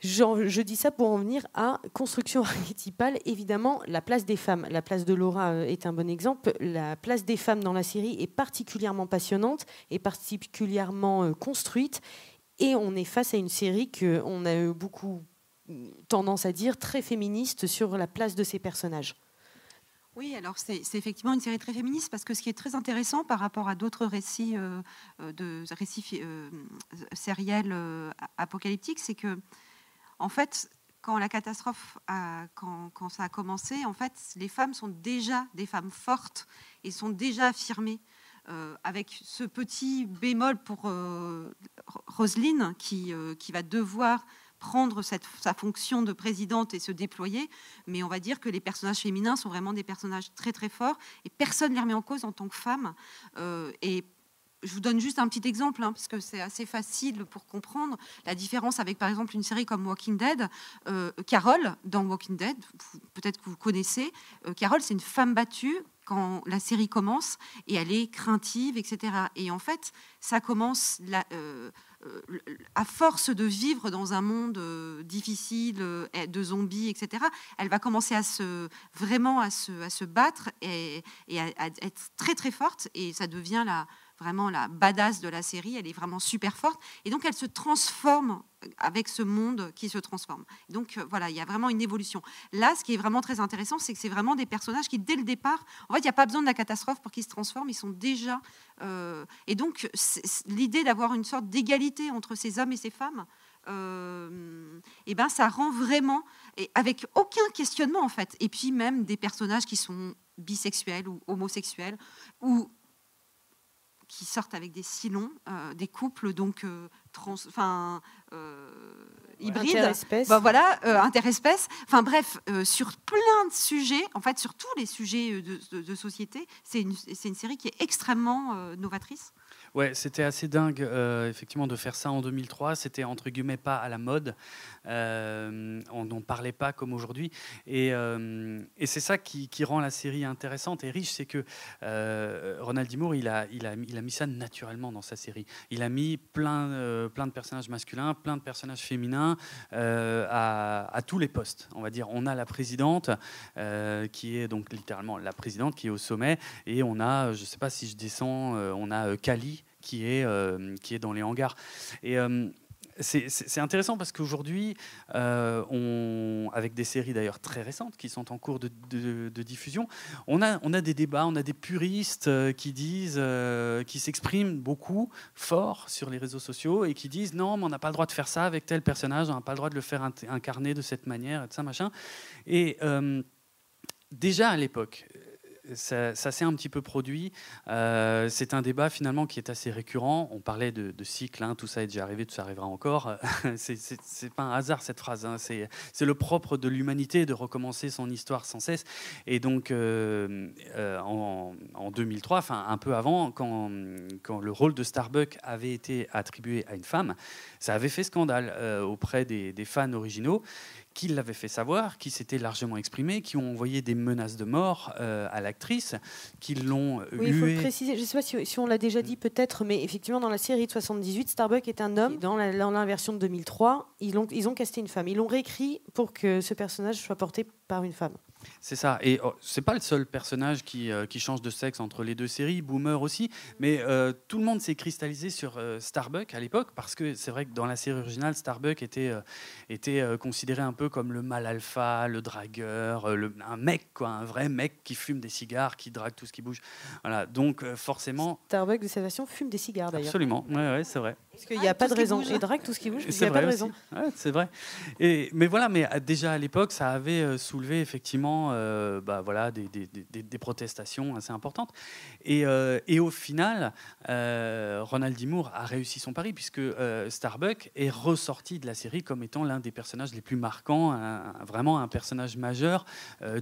Je dis ça pour en venir à construction archétypale. Évidemment, la place des femmes. La place de Laura euh, est un bon exemple. La place des femmes dans la série est particulièrement passionnante et particulièrement euh, construite. Et on est face à une série qu'on a eu beaucoup mm, tendance à dire très féministe sur la place de ces personnages. Oui, alors c'est effectivement une série très féministe parce que ce qui est très intéressant par rapport à d'autres récits euh, euh, de récits euh, sériels apocalyptiques, c'est que en fait, quand la catastrophe, a, quand, ça a commencé, en fait, les femmes sont déjà des femmes fortes et sont déjà affirmées. euh, avec ce petit bémol pour euh, Ro- Roselyne qui, euh, qui va devoir prendre sa fonction de présidente et se déployer, mais on va dire que les personnages féminins sont vraiment des personnages très très forts et personne ne les remet en cause en tant que femme. Euh, et je vous donne juste un petit exemple, hein, parce que c'est assez facile pour comprendre la différence avec, par exemple, une série comme Walking Dead. Euh, Carol, dans Walking Dead, peut-être que vous connaissez, euh, Carol, c'est une femme battue quand la série commence, et elle est craintive, etc. Et en fait, ça commence euh, euh, à force de vivre dans un monde euh, difficile, de zombies, etc. Elle va commencer à se vraiment à se, battre et, à être très très forte, et ça devient la vraiment la badass de la série. Elle est vraiment super forte, et donc elle se transforme avec ce monde qui se transforme. Donc euh, voilà, il y a vraiment une évolution. Là, ce qui est vraiment très intéressant, c'est que c'est vraiment des personnages qui, dès le départ, en fait, il n'y a pas besoin de la catastrophe pour qu'ils se transforment, ils sont déjà... euh, et donc, l'idée d'avoir une sorte d'égalité entre ces hommes et ces femmes, euh, eh ben, ça rend vraiment, et avec aucun questionnement en fait, et puis même des personnages qui sont bisexuels ou homosexuels, ou qui sortent avec des silons, euh, des couples donc euh, trans, enfin, euh, hybride, Interespèce. Bah, voilà. Enfin bref, sur plein de sujets, en fait, sur tous les sujets de, de- de société, c'est une, c'est une série qui est extrêmement novatrice. Ouais, c'était assez dingue, euh, effectivement, de faire ça en 2003. C'était entre guillemets pas à la mode. Euh, on n'en parlait pas comme aujourd'hui. Et, euh, c'est ça qui, rend la série intéressante et riche, c'est que Ronald D. Moore, il a, mis- ça naturellement dans sa série. Il a mis plein, de personnages masculins, plein de personnages féminins à, à tous les postes. On va dire, on a la présidente, qui est donc littéralement la présidente, qui est au sommet, et on a, je ne sais pas si je descends, on a Kali qui est, euh, qui est dans les hangars. Et euh, c'est intéressant parce qu'aujourd'hui, euh, avec des séries d'ailleurs très récentes qui sont en cours de, de- diffusion, on a, on a des débats, on a des puristes euh, qui disent, qui s'expriment beaucoup, fort sur les réseaux sociaux et qui disent non, mais on n'a pas le droit de faire ça avec tel personnage, on n'a pas le droit de le faire incarner de cette manière, et de ça machin. Et déjà à l'époque, ça, s'est un petit peu produit. Euh, c'est un débat finalement qui est assez récurrent. On parlait de, de cycle, hein, tout ça est déjà arrivé, tout ça arrivera encore. c'est, pas un hasard cette phrase. hein. C'est, le propre de l'humanité de recommencer son histoire sans cesse. Et donc euh, euh, en, en 2003, enfin un peu avant, quand, le rôle de Starbuck avait été attribué à une femme, ça avait fait scandale auprès des fans originaux qui l'avaient fait savoir, qui s'étaient largement exprimés, qui ont envoyé des menaces de mort euh, à l'actrice, qui l'ont Oui, il faut le préciser. Je ne sais pas si, si on l'a déjà dit, peut-être, mais effectivement, dans la série de 78, Starbuck est un homme. Dans la- dans l'inversion de 2003, ils ont, ils ont casté une femme. Ils l'ont réécrit pour que ce personnage soit porté par une femme. C'est ça. Et oh, c'est pas le seul personnage qui, euh, qui change de sexe entre les deux séries, Boomer aussi. Mais euh, tout le monde s'est cristallisé sur euh, Starbuck à l'époque parce que c'est vrai que dans la série originale, Starbuck était, euh, était euh, considéré un peu comme le mal alpha, le dragueur, euh, le- un mec, quoi, un vrai mec qui fume des cigares, qui drague tout ce qui bouge. Voilà. Donc euh, forcément. Starbuck de cette version fume des cigares d'ailleurs. Absolument, ouais, ouais, c'est vrai. Parce qu'il n'y a pas de raison. Et drague tout ce qui bouge, qu'il n'y a pas de raison. C'est vrai. Et, mais voilà, mais déjà à l'époque, ça avait soulevé effectivement euh, bah, voilà, des, des- des- des protestations assez importantes. Et, euh, et au final, euh, Ronald D. Moore a réussi son pari, puisque Starbuck est ressorti de la série comme étant l'un des personnages les plus marquants, un- vraiment un personnage majeur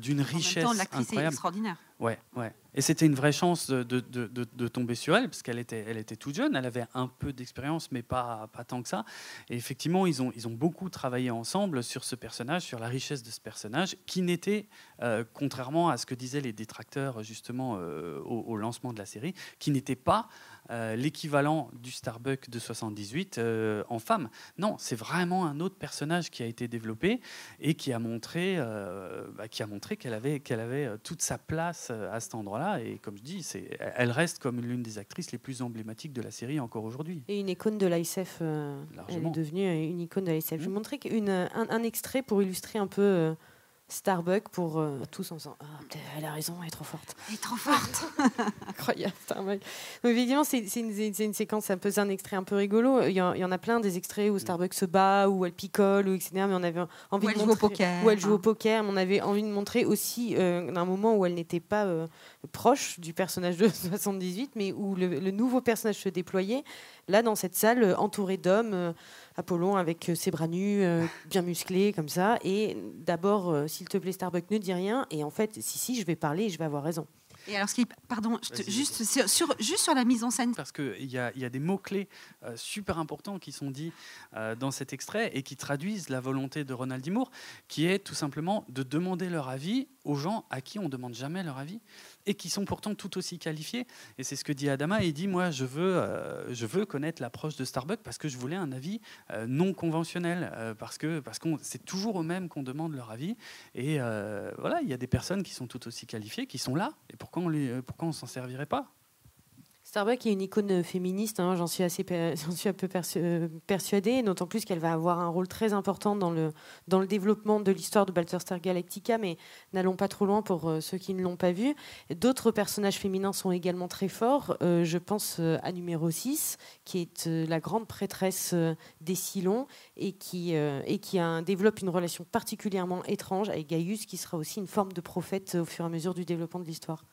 d'une En même richesse temps, l'actrice est extraordinaire. Ouais, ouais. Et c'était une vraie chance de, de- de- tomber sur elle, parce qu'elle était, elle était toute jeune, elle avait un peu d'expérience, mais pas, pas tant que ça. Et effectivement, ils ont, ils ont beaucoup travaillé ensemble sur ce personnage, sur la richesse de ce personnage, qui n'était, euh, contrairement à ce que disaient les détracteurs justement euh, au lancement de la série, qui n'était pas euh, l'équivalent du Starbuck de 78 euh, en femme. Non, c'est vraiment un autre personnage qui a été développé et qui a montré, euh, bah, qui a montré qu'elle avait, qu'elle avait toute sa place à cet endroit-là. Et comme je dis, c'est, elle reste comme l'une des actrices les plus emblématiques de la série encore aujourd'hui. Et une icône de l'ISF. euh, elle est devenue une icône de l'ISF. Je vais vous montrer qu'une- un, un extrait pour illustrer un peu euh, Starbuck pour euh, tous en disant Ah, elle a raison, elle est trop forte. Elle est trop forte. Incroyable, Starbuck. Donc, évidemment, c'est une, séquence, un peu, c'est un extrait un peu rigolo. Il y, en, il y en a plein des extraits où Starbuck se bat, où elle picole, ou etc. Mais on avait envie Où de elle joue au poker. Où elle joue au poker. Mais on avait envie de montrer aussi euh, d'un moment où elle n'était pas euh, proche du personnage de 78, mais où le, le nouveau personnage se déployait. Là, dans cette salle, entourée d'hommes, euh, Apollon avec euh, ses bras nus, euh, bien musclés, comme ça. Et d'abord, euh, s'il te plaît, Starbuck, ne dis rien. Et en fait, si, si, je vais parler et je vais avoir raison. Et alors, ce qui, pardon, te- juste sur, juste sur la mise en scène. Parce qu'il y a, il y a des mots-clés euh, super importants qui sont dits euh, dans cet extrait et qui traduisent la volonté de Ronald D. Moore, qui est tout simplement de demander leur avis aux gens à qui on ne demande jamais leur avis et qui sont pourtant tout aussi qualifiés. Et c'est ce que dit Adama. Il dit, moi, je veux, euh, je veux connaître l'approche de Starbucks parce que je voulais un avis euh, non conventionnel, euh, parce que parce qu'on c'est toujours aux mêmes qu'on demande leur avis. Et voilà, il y a des personnes qui sont tout aussi qualifiées, qui sont là. Et pourquoi on les, pourquoi on s'en servirait pas? Starbuck est une icône féministe, hein, j'en suis, assez suis un peu euh, persuadée, d'autant plus qu'elle va avoir un rôle très important dans le, dans le développement de l'histoire de Battlestar Galactica, mais n'allons pas trop loin pour euh, ceux qui ne l'ont pas vu. D'autres personnages féminins sont également très forts. Euh, je pense à numéro 6, qui est la grande prêtresse des Silons et qui, et qui développe une relation particulièrement étrange avec Gaius, qui sera aussi une forme de prophète au fur et à mesure du développement de l'histoire.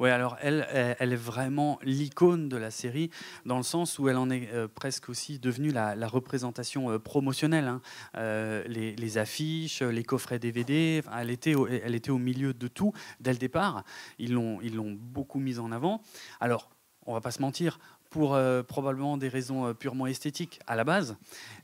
Oui, alors elle, est vraiment l'icône de la série, dans le sens où elle en est euh, presque aussi devenue la, représentation euh, promotionnelle. hein. Euh, les, affiches, les coffrets DVD, elle, était au, elle était au milieu de tout dès le départ. Ils l'ont ils l'ont beaucoup mise en avant. Alors, on va pas se mentir, pour probablement des raisons purement esthétiques à la base,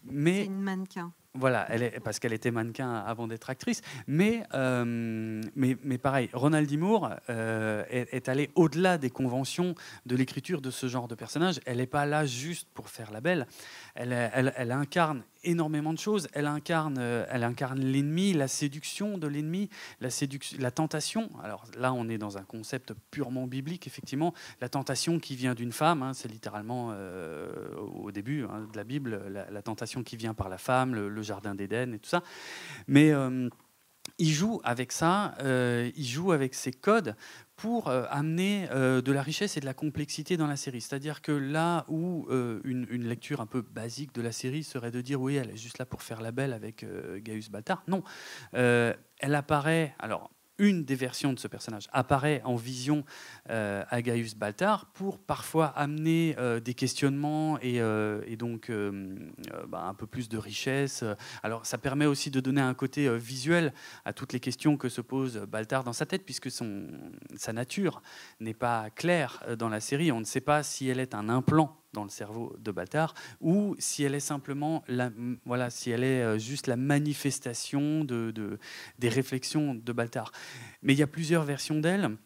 mais C'est une mannequin. Voilà, parce qu'elle était mannequin avant d'être actrice. Mais, euh, mais, mais pareil, Ronald D. Moore euh, est, est allé au-delà des conventions de l'écriture de ce genre de personnage. Elle n'est pas là juste pour faire la belle. Elle, incarne énormément de choses. Elle incarne, euh, elle incarne l'ennemi, la séduction de l'ennemi, la, la tentation. Alors là, on est dans un concept purement biblique, effectivement. La tentation qui vient d'une femme, hein, c'est littéralement euh, au début hein, de la Bible, la, tentation qui vient par la femme, le jardin d'Éden et tout ça. Mais euh, il joue avec ça, euh, il joue avec ces codes pour euh, amener de la richesse et de la complexité dans la série. C'est-à-dire que là où une, une lecture un peu basique de la série serait de dire oui, elle est juste là pour faire la belle avec Gaius Baltar, non. Elle apparaît, alors une des versions de ce personnage apparaît en vision euh, à Gaius Baltar pour parfois amener euh, des questionnements et, euh, donc euh, euh, bah, un peu plus de richesse. Alors ça permet aussi de donner un côté euh, visuel à toutes les questions que se pose Baltar dans sa tête puisque son, sa nature n'est pas claire euh, dans la série. On ne sait pas si elle est un implant dans le cerveau de Baltar ou si elle est simplement la, voilà si elle est euh, juste la manifestation de, de- des réflexions de Baltar. Mais il y a plusieurs versions d'elle.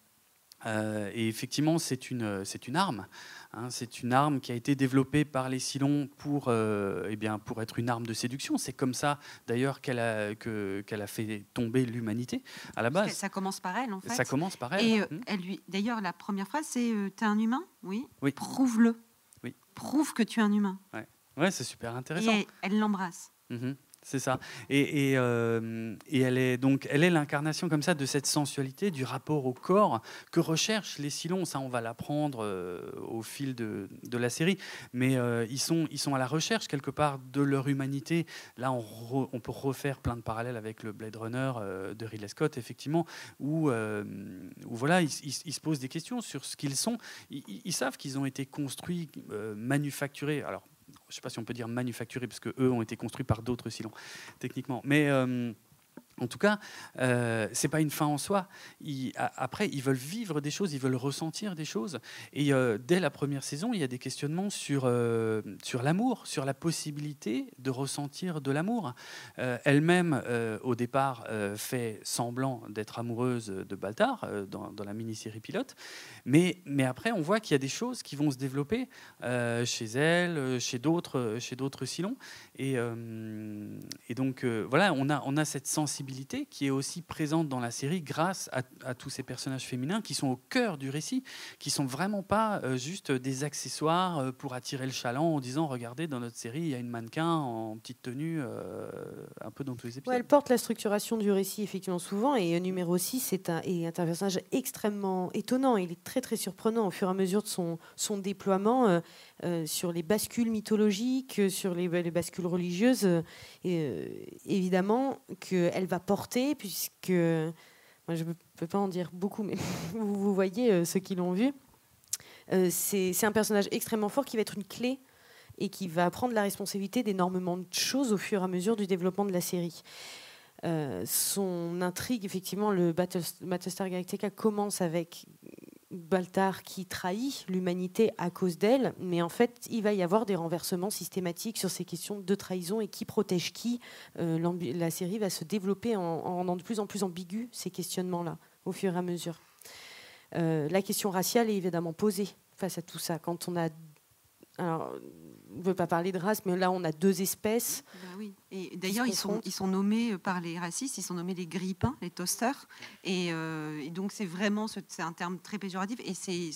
euh, et effectivement, c'est une, c'est une arme. hein. c'est une arme qui a été développée par les Silons pour, euh, eh bien, pour être une arme de séduction. C'est comme ça, d'ailleurs, qu'elle a, que- qu'elle a fait tomber l'humanité à la base. Ça commence par elle, en fait. Ça commence par elle. Et euh, elle lui, d'ailleurs, la première phrase, c'est euh, T'es un humain? Oui. Oui. Prouve-le. Prouve que tu es un humain. Ouais, ouais c'est super Et intéressant. elle- elle l'embrasse. Mhm, c'est ça. Et, et, euh, et elle est donc, elle est l'incarnation comme ça de cette sensualité, du rapport au corps que recherchent les Silons. Ça, on va l'apprendre euh, au fil de, de la série. Mais euh, ils sont, ils sont à la recherche quelque part de leur humanité. Là, on, peut refaire plein de parallèles avec le Blade Runner de Ridley Scott, effectivement, où, où voilà, ils, se posent des questions sur ce qu'ils sont. Ils, ils- savent qu'ils ont été construits, manufacturés. Alors je ne sais pas si on peut dire manufacturés, parce que eux ont été construits par d'autres silons, techniquement. Mais euh, en tout cas, euh, c'est pas une fin en soi. Après, ils veulent vivre des choses, ils veulent ressentir des choses. Et euh, dès la première saison, il y a des questionnements sur, euh, sur l'amour, sur la possibilité de ressentir de l'amour. Euh, Elle-même, au départ, fait semblant d'être amoureuse de Baltar dans, dans la mini-série pilote. Mais, mais après, on voit qu'il y a des choses qui vont se développer chez elle, chez d'autres, chez d'autres Silons. Et, et donc, voilà, on a, on a cette sensibilité qui est aussi présente dans la série grâce à, à tous ces personnages féminins qui sont au cœur du récit, qui sont vraiment pas euh, juste des accessoires euh, pour attirer le chaland en disant regardez, dans notre série, il y a une mannequin en petite tenue, euh, un peu dans tous les épisodes. Ouais, elle porte la structuration du récit, effectivement, souvent. Et numéro 6 est un, est un personnage extrêmement étonnant. Il est très, très surprenant au fur et à mesure de son, son déploiement euh, sur les bascules mythologiques, euh, sur les, les bascules religieuses. euh, évidemment, qu'elle va porter, puisque. Moi, je ne peux pas en dire beaucoup, mais vous, voyez ceux qui l'ont vu. C'est un personnage extrêmement fort qui va être une clé et qui va prendre la responsabilité d'énormément de choses au fur et à mesure du développement de la série. Son intrigue, effectivement, le Battle- Battlestar Galactica commence avec Baltar qui trahit l'humanité à cause d'elle, mais en fait, il va y avoir des renversements systématiques sur ces questions de trahison et qui protège qui. Euh, la série va se développer en, en rendant de plus en plus ambigu ces questionnements-là au fur et à mesure. Euh, la question raciale est évidemment posée face à tout ça. Quand on a, ne veut pas parler de race, mais là on a deux espèces. Bah oui. Et d'ailleurs, ils sont, confrontent. ils sont nommés euh, par les racistes, ils sont nommés les grippins, les toasters. Et, euh, et donc, c'est vraiment, c'est un terme très péjoratif et c'est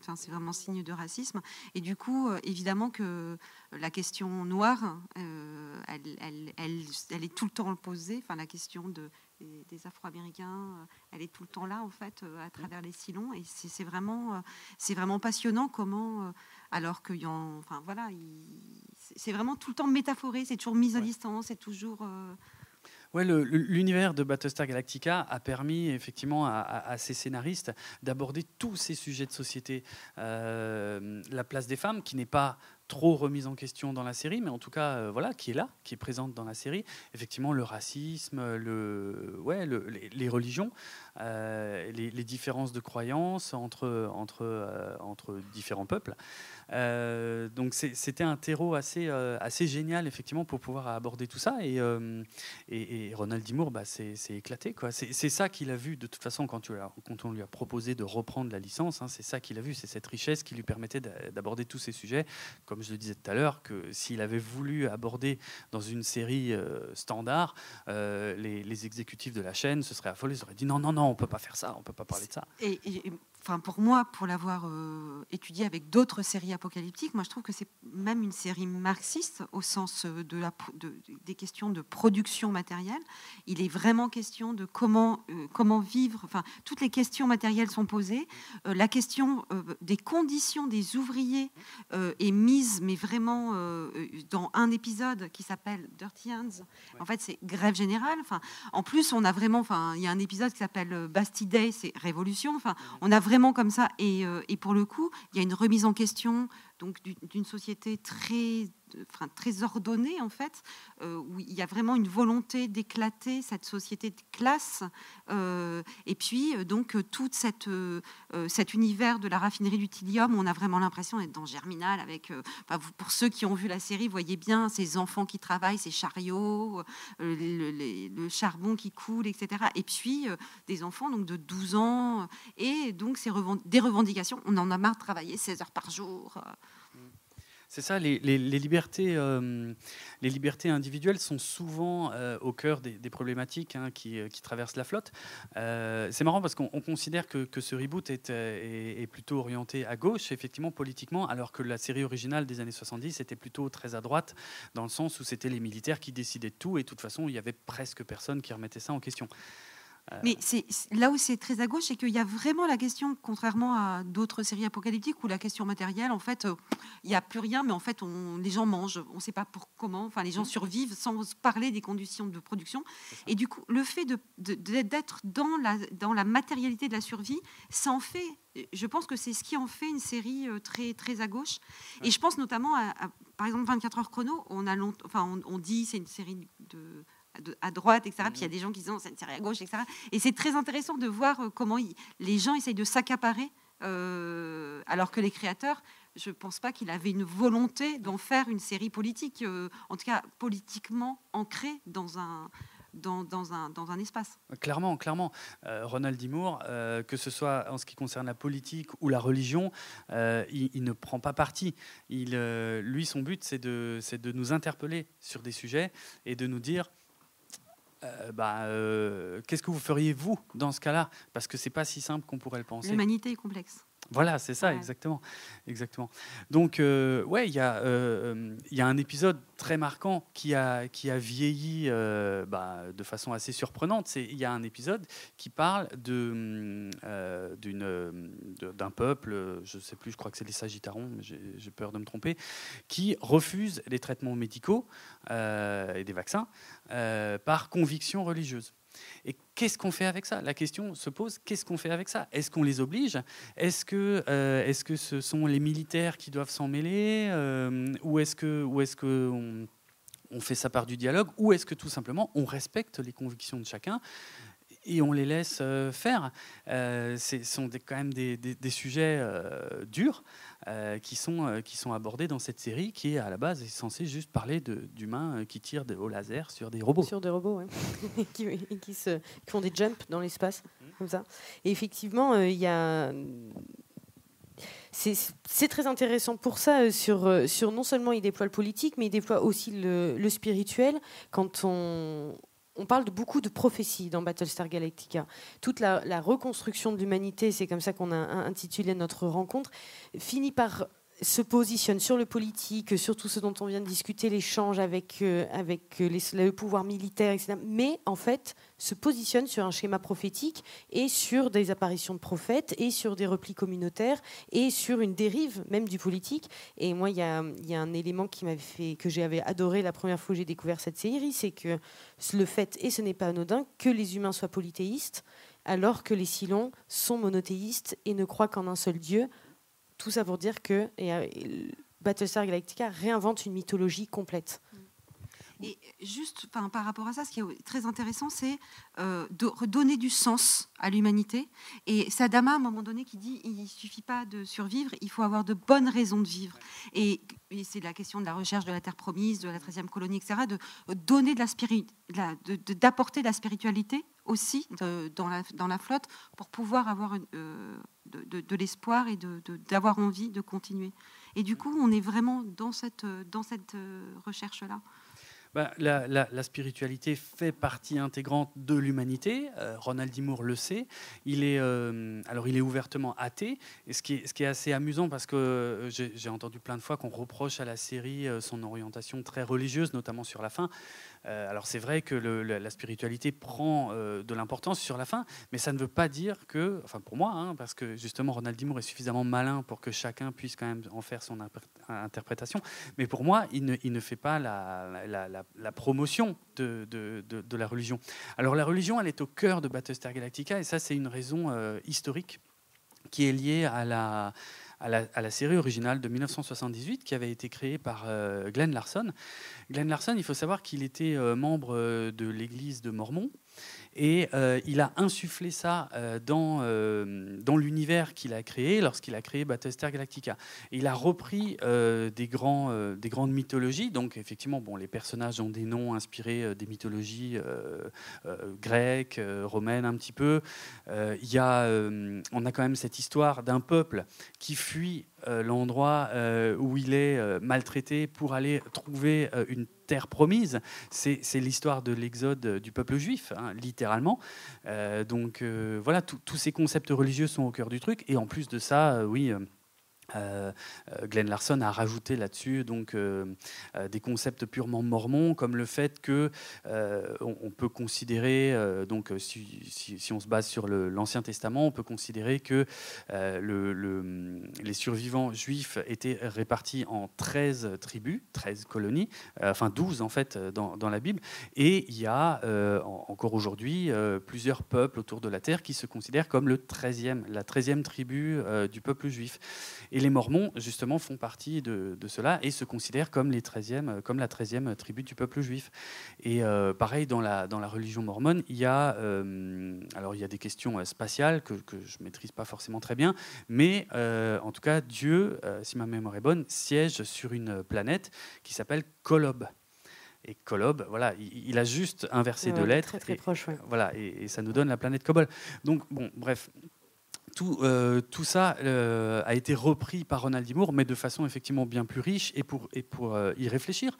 enfin, vraiment signe de racisme. Et du coup, euh, évidemment que la question noire, euh, elle, elle- elle- elle est tout le temps posée. Enfin, la question de, des, des Afro-Américains, elle est tout le temps là, en fait, à travers les silons. Et c'est vraiment, c'est vraiment passionnant comment, alors qu'il y en, enfin voilà, il- c'est vraiment tout le temps métaphoré, c'est toujours mise à distance, c'est toujours. euh, Ouais, l'univers de Battlestar Galactica a permis effectivement à, ces scénaristes d'aborder tous ces sujets de société. Euh, la place des femmes, qui n'est pas trop remise en question dans la série, mais en tout cas, euh, voilà, qui est là, qui est présente dans la série. Effectivement, le racisme, le, ouais, les, religions, euh, les, différences de croyances entre, entre, entre différents peuples. donc c'était un terreau assez, assez génial, effectivement, pour pouvoir aborder tout ça. Et, et Ronald Dimour, bah, c'est éclaté. C'est ça qu'il a vu de toute façon quand, quand, on lui a proposé de reprendre la licence. Hein, c'est ça qu'il a vu, c'est cette richesse qui lui permettait d'aborder tous ces sujets. Comme je le disais tout à l'heure, que s'il avait voulu aborder dans une série euh, standard, euh, les, exécutifs de la chaîne se seraient affolés, ils auraient dit non, non, non, on peut pas faire ça, on peut pas parler de ça. Enfin, pour moi, pour l'avoir euh, étudié avec d'autres séries apocalyptiques, moi je trouve que c'est même une série marxiste au sens de la, des questions de production matérielle il est vraiment question de comment, euh, comment vivre. Enfin, toutes les questions matérielles sont posées. Euh, la question euh, des conditions des ouvriers est mise, mais vraiment dans un épisode qui s'appelle Dirty Hands. En fait, c'est grève générale. Enfin, en plus, on a vraiment. Enfin, il y a un épisode qui s'appelle Bastille Day, c'est révolution. Enfin, on a vraiment comme ça. Et, et pour le coup, il y a une remise en question donc d'une société très, enfin, très ordonnée en fait, euh, où il y a vraiment une volonté d'éclater cette société de classe, euh, et puis euh, donc tout cette, cet univers de la raffinerie du Tilium, on a vraiment l'impression d'être dans Germinal avec, vous, pour ceux qui ont vu la série, voyez bien ces enfants qui travaillent, ces chariots, le, le, charbon qui coule, etc. Et puis des enfants donc de 12 ans, et donc ces des revendications, on en a marre de travailler 16 heures par jour. C'est ça, les, libertés, euh, les libertés individuelles sont souvent euh, au cœur des, problématiques hein, euh, qui, traversent la flotte. c'est marrant parce qu'on considère que, ce reboot est, plutôt orienté à gauche, effectivement, politiquement, alors que la série originale des années 70 était plutôt très à droite, dans le sens où c'était les militaires qui décidaient de tout, et de toute façon, il y avait presque personne qui remettait ça en question. Mais c'est là où c'est très à gauche, c'est qu'il y a vraiment la question, contrairement à d'autres séries apocalyptiques, où la question matérielle, en fait, euh, il n'y a plus rien, mais en fait, on, les gens mangent. On ne sait pas pour comment. Enfin, les gens mmh. survivent sans parler des conditions de production. Et du coup, le fait d'être de, dans, la, dans la matérialité de la survie, ça en fait. Je pense que c'est ce qui en fait une série euh, très, très à gauche. Et je pense notamment à, par exemple, 24 heures chrono. On, a enfin, on, on dit c'est une série de à droite, etc. Puis il y a mhm. des gens qui disent c'est une série à gauche, etc. Et c'est très intéressant de voir euh, comment les gens essayent de s'accaparer, euh, alors que les créateurs, je ne pense pas qu'il avait une volonté d'en faire une série politique, euh, en tout cas politiquement ancrée dans un, dans, dans, un, dans, un, espace. Clairement, clairement. Ronald Dimour, que ce soit en ce qui concerne la politique ou la religion, il, il, ne prend pas parti. Il, lui, son but, c'est de, de nous interpeller sur des sujets et de nous dire euh, bah, euh, qu'est-ce que vous feriez vous dans ce cas-là? Parce que c'est pas si simple qu'on pourrait le penser. L'humanité est complexe. Voilà, c'est ça, exactement, exactement. Donc, euh, ouais, il y, euh, y, a un épisode très marquant qui a, qui a vieilli euh, bah, de façon assez surprenante. Il y a un épisode qui parle de, d'un peuple, je ne sais plus, je crois que c'est les Sagittarons, mais j'ai peur de me tromper, qui refuse les traitements médicaux et des vaccins par conviction religieuse. Et qu'est-ce qu'on fait avec ça? La question se pose, qu'est-ce qu'on fait avec ça? Est-ce qu'on les oblige? Est-ce que, euh, est que ce sont les militaires qui doivent s'en mêler? Euh, Ou est-ce que, ou que on, fait ça par du dialogue? Ou est-ce que tout simplement on respecte les convictions de chacun? Et on les laisse euh, faire. ce sont quand même des, des sujets durs. Euh, qui, sont, euh, qui sont abordés dans cette série qui, à la base, est censée juste parler d'humains euh, qui tirent au laser sur des robots. Sur des robots, oui. qui, qui, se, qui, font des jumps dans l'espace, mhm. comme ça. Et effectivement, il y a c'est très intéressant pour ça. Sur, sur non seulement il déploie le politique, mais il déploie aussi le, le spirituel. Quand on, on parle de beaucoup de prophéties dans Battlestar Galactica. Toute la, reconstruction de l'humanité, c'est comme ça qu'on a intitulé notre rencontre, finit par se positionne sur le politique, sur tout ce dont on vient de discuter, l'échange avec, euh, avec les, le pouvoir militaire, etc. Mais en fait, se positionne sur un schéma prophétique et sur des apparitions de prophètes et sur des replis communautaires et sur une dérive même du politique. Et moi, il y a, y a, un élément qui m'avait fait que j'avais adoré la première fois que j'ai découvert cette série, c'est que le fait, et ce n'est pas anodin, que les humains soient polythéistes alors que les Silons sont monothéistes et ne croient qu'en un seul Dieu. Tout ça pour dire que euh, Battlestar Galactica réinvente une mythologie complète. Et juste par rapport à ça, ce qui est très intéressant, c'est euh, de redonner du sens à l'humanité. Et Sadama, à un moment donné, qui dit il ne suffit pas de survivre, il faut avoir de bonnes raisons de vivre. Et, c'est la question de la recherche de la terre promise, de la 13e colonie, etc., de donner de la d'apporter de, la spiritualité aussi dans, la, flotte pour pouvoir avoir euh, de, l'espoir et d'avoir envie de continuer. Et du coup, on est vraiment dans cette, dans cette euh, recherche-là. Bah, la, spiritualité fait partie intégrante de l'humanité. Euh, Ronald D. Moore le sait. Il est, euh, alors il est ouvertement athée. Et ce qui est, ce qui est assez amusant parce que euh, j'ai entendu plein de fois qu'on reproche à la série son orientation très religieuse, notamment sur la fin. Euh, alors c'est vrai que la spiritualité prend euh, de l'importance sur la fin, mais ça ne veut pas dire que, enfin pour moi, hein, parce que justement Ronald Dimour est suffisamment malin pour que chacun puisse quand même en faire son interprétation, mais pour moi, il ne, fait pas la, promotion de, la religion. Alors la religion, elle est au cœur de Battlestar Galactica, et ça c'est une raison euh, historique qui est liée à la à la, série originale de 1978 qui avait été créée par euh, Glenn Larson. Glenn Larson, il faut savoir qu'il était euh, membre euh, de l'église de Mormon et euh, il a insufflé ça euh, dans, euh, dans l'univers qu'il a créé lorsqu'il a créé Battlestar Galactica. il a repris des, grands, des grandes mythologies. Donc, effectivement, bon, les personnages ont des noms inspirés des mythologies grecques, romaines un petit peu. Il y a, on a quand même cette histoire d'un peuple qui fuit l'endroit où il est maltraité pour aller trouver une terre promise. C'est l'histoire de l'exode du peuple juif, hein, littéralement. Euh, donc euh, voilà, tous ces concepts religieux sont au cœur du truc. Et en plus de ça, euh, oui. Euh, euh, Glenn Larson a rajouté là-dessus donc euh, des concepts purement mormons, comme le fait que on, peut considérer donc si, on se base sur l'Ancien Testament, on peut considérer que le, les survivants juifs étaient répartis en 13 tribus, 13 colonies, enfin 12 en fait dans, la Bible, et il y a encore aujourd'hui plusieurs peuples autour de la terre qui se considèrent comme le 13e, la 13e tribu du peuple juif. Les Mormons, justement, font partie de, cela et se considèrent comme, les 13e, comme la 13e tribu du peuple juif. Et euh, pareil, dans la, dans la religion mormone, il y, a, euh, alors, il y a des questions euh, spatiales que, je ne maîtrise pas forcément très bien, mais en tout cas, Dieu, si ma mémoire est bonne, siège sur une planète qui s'appelle Kolob. Et Kolob, voilà, il, a juste inversé de lettres. Très, très proche, Voilà, et, et, ça nous donne la planète Kobol. Donc, bon, bref, tout, euh, tout ça euh, a été repris par Ronald D. Moore, mais de façon effectivement bien plus riche et pour, euh, y réfléchir,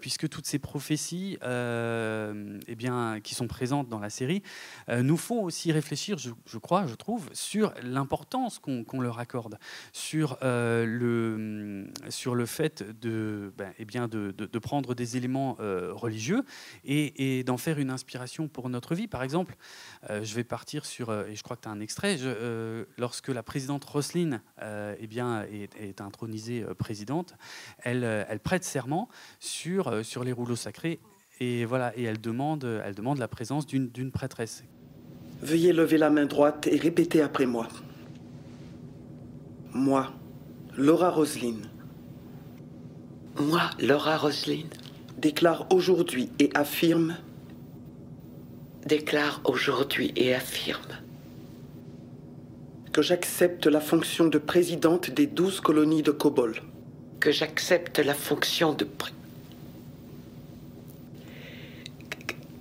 puisque toutes ces prophéties eh bien, qui sont présentes dans la série nous font aussi réfléchir, je, crois, je trouve, sur l'importance qu'on leur accorde, sur, le, sur le fait de, ben, eh bien, de, prendre des éléments religieux et, et d'en faire une inspiration pour notre vie. Par exemple, je vais partir sur, et je crois que tu as un extrait, je, euh, lorsque la présidente Roselyne euh, eh bien, est, intronisée euh, présidente, elle, elle, prête serment sur, sur les rouleaux sacrés et, voilà, et elle, demande, elle demande la présence d'une prêtresse. Veuillez lever la main droite et répéter après moi. Moi, Laura Roselyne. Moi, Laura Roselyne. Déclare aujourd'hui et affirme. Déclare aujourd'hui et affirme que j'accepte la fonction de présidente des douze colonies de Kobol. Que j'accepte la fonction de...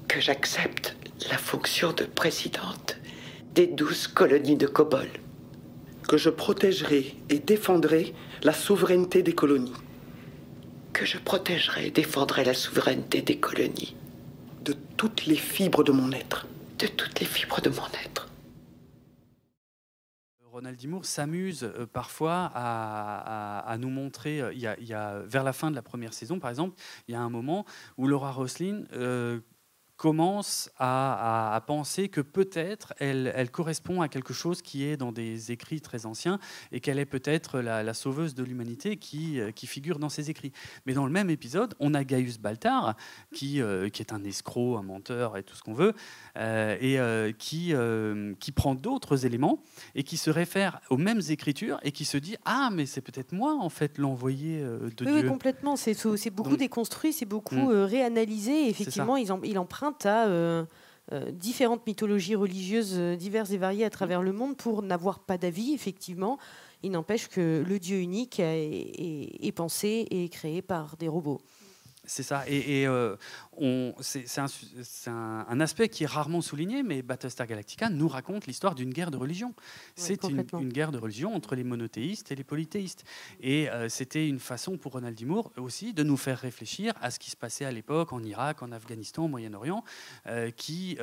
Que j'accepte la fonction de présidente des douze colonies de Kobol. Que je protégerai et défendrai la souveraineté des colonies. Que je protégerai et défendrai la souveraineté des colonies. De toutes les fibres de mon être. De toutes les fibres de mon être. Ronald D. Moore s'amuse euh, parfois à, nous montrer. euh, vers la fin de la première saison, par exemple, il y a un moment où Laura Roslin euh, commence à, à- à penser que peut-être elle, elle correspond à quelque chose qui est dans des écrits très anciens et qu'elle est peut-être la, la sauveuse de l'humanité qui, euh, qui figure dans ces écrits. Mais dans le même épisode, on a Gaius Baltar, qui, euh, qui est un escroc, un menteur et tout ce qu'on veut, euh, et euh, qui, qui prend d'autres éléments et qui se réfère aux mêmes écritures et qui se dit Ah, mais c'est peut-être moi, en fait, l'envoyé de Oui, oui, Dieu. complètement. C'est beaucoup Donc- déconstruit, c'est beaucoup euh, réanalysé. Et effectivement, ils en- il emprunte à euh, euh, différentes mythologies religieuses euh, diverses et variées à travers le monde pour n'avoir pas d'avis, effectivement. Il n'empêche que le Dieu unique est, pensé et créé par des robots. C'est ça. Et, et, euh, c'est un, aspect qui est rarement souligné, mais Battlestar Galactica nous raconte l'histoire d'une guerre de religion. c'est une, guerre de religion entre les monothéistes et les polythéistes. Et euh, c'était une façon pour Ronald D. Moore aussi de nous faire réfléchir à ce qui se passait à l'époque en Irak, en Afghanistan, au Moyen-Orient, euh, qui,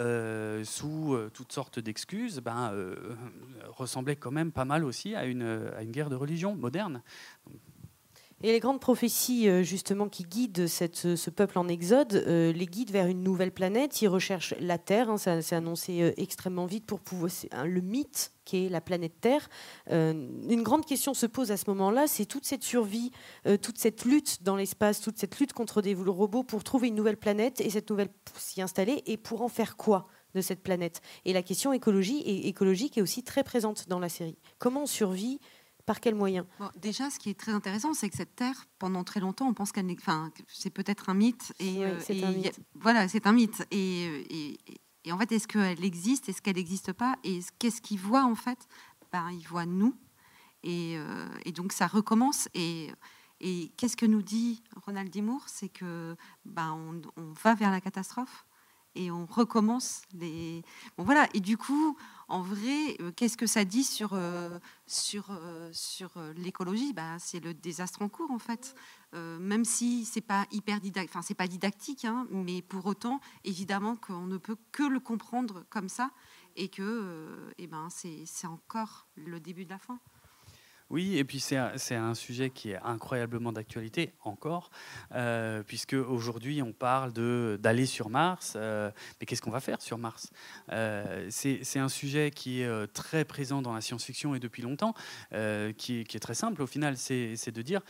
sous toutes sortes d'excuses, ben, ressemblait quand même pas mal aussi à une, à une guerre de religion moderne. Et les grandes prophéties, euh, justement, qui guident cette- ce peuple en exode, euh, les guident vers une nouvelle planète. Ils recherchent la Terre. hein, ça s'est annoncé euh, extrêmement vite pour pouvoir. Le mythe qui est la planète Terre. Une grande question se pose à ce moment-là c'est toute cette survie, toute cette lutte dans l'espace, toute cette lutte contre des robots pour trouver une nouvelle planète et cette nouvelle pour s'y installer et pour en faire quoi de cette planète? Et la question écologie et écologique est aussi très présente dans la série. Comment on survit Par quels moyens? Bon, déjà, ce qui est très intéressant, c'est que cette Terre, pendant très longtemps, on pense qu'elle n'est, enfin, que c'est peut-être un mythe. Et, Oui, euh, c'est un a- mythe. voilà, c'est un mythe. Et, euh, et, en fait, est-ce qu'elle existe Est-ce qu'elle n'existe pas Et ce- qu'est-ce qu'il voit en fait? Ben, Il voit nous. Et, euh, et donc, ça recommence. Et, et qu'est-ce que nous dit Ronald D. Moore C'est que ben, on, on va vers la catastrophe et on recommence les. Bon voilà. Et du coup, en vrai, euh, qu'est-ce que ça dit sur euh, sur euh, sur l'écologie? Bah, c'est le désastre en cours en fait. Même si c'est pas hyper didactique, enfin c'est pas didactique, hein, mais pour autant, évidemment qu'on ne peut que le comprendre comme ça et que, eh ben, c'est encore le début de la fin. Oui, et puis c'est un, sujet qui est incroyablement d'actualité encore, euh, puisque aujourd'hui on parle d'aller sur Mars, euh, mais qu'est-ce qu'on va faire sur Mars? Euh, C'est un sujet qui est très présent dans la science-fiction et depuis longtemps, qui, est- très simple au final, c'est de dire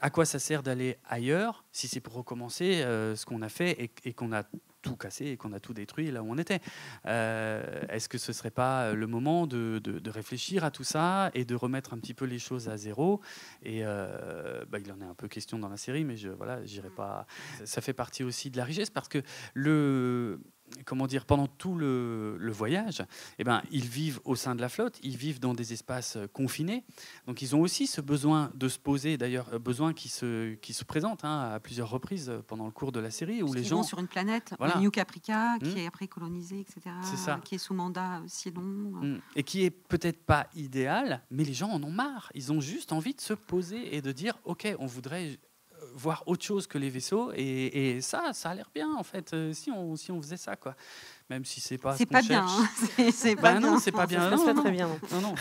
à quoi ça sert d'aller ailleurs si c'est pour recommencer euh, ce qu'on a fait et, qu'on a tout cassé et qu'on a tout détruit là où on était. Euh, Est-ce que ce serait pas le moment de, de- de réfléchir à tout ça et de remettre un petit peu les choses à zéro? Et euh, bah, il en est un peu question dans la série, mais je voilà, j'irai pas. Ça fait partie aussi de la richesse parce que le comment dire, pendant tout le, le voyage, eh ben, ils vivent au sein de la flotte, ils vivent dans des espaces euh, confinés. Donc ils ont aussi ce besoin de se poser, d'ailleurs, euh, besoin qui se, qui se présente hein, à plusieurs reprises euh, pendant le cours de la série, où Parce les gens... vont sur une planète, Voilà. New Caprica, qui Hmm. est après colonisée, etc. C'est ça. Qui est sous mandat si long. Mm. Et qui est peut-être pas idéal, mais les gens en ont marre. Ils ont juste envie de se poser et de dire, ok, on voudrait voir autre chose que les vaisseaux, et, ça, ça a l'air bien en fait. euh, si on si on faisait ça, quoi. Même si c'est pas. ce C'est qu'on pas bien, hein. C'est- c'est Bah pas non, bien. c'est pas bien. non, pas non. très bien, Non, non.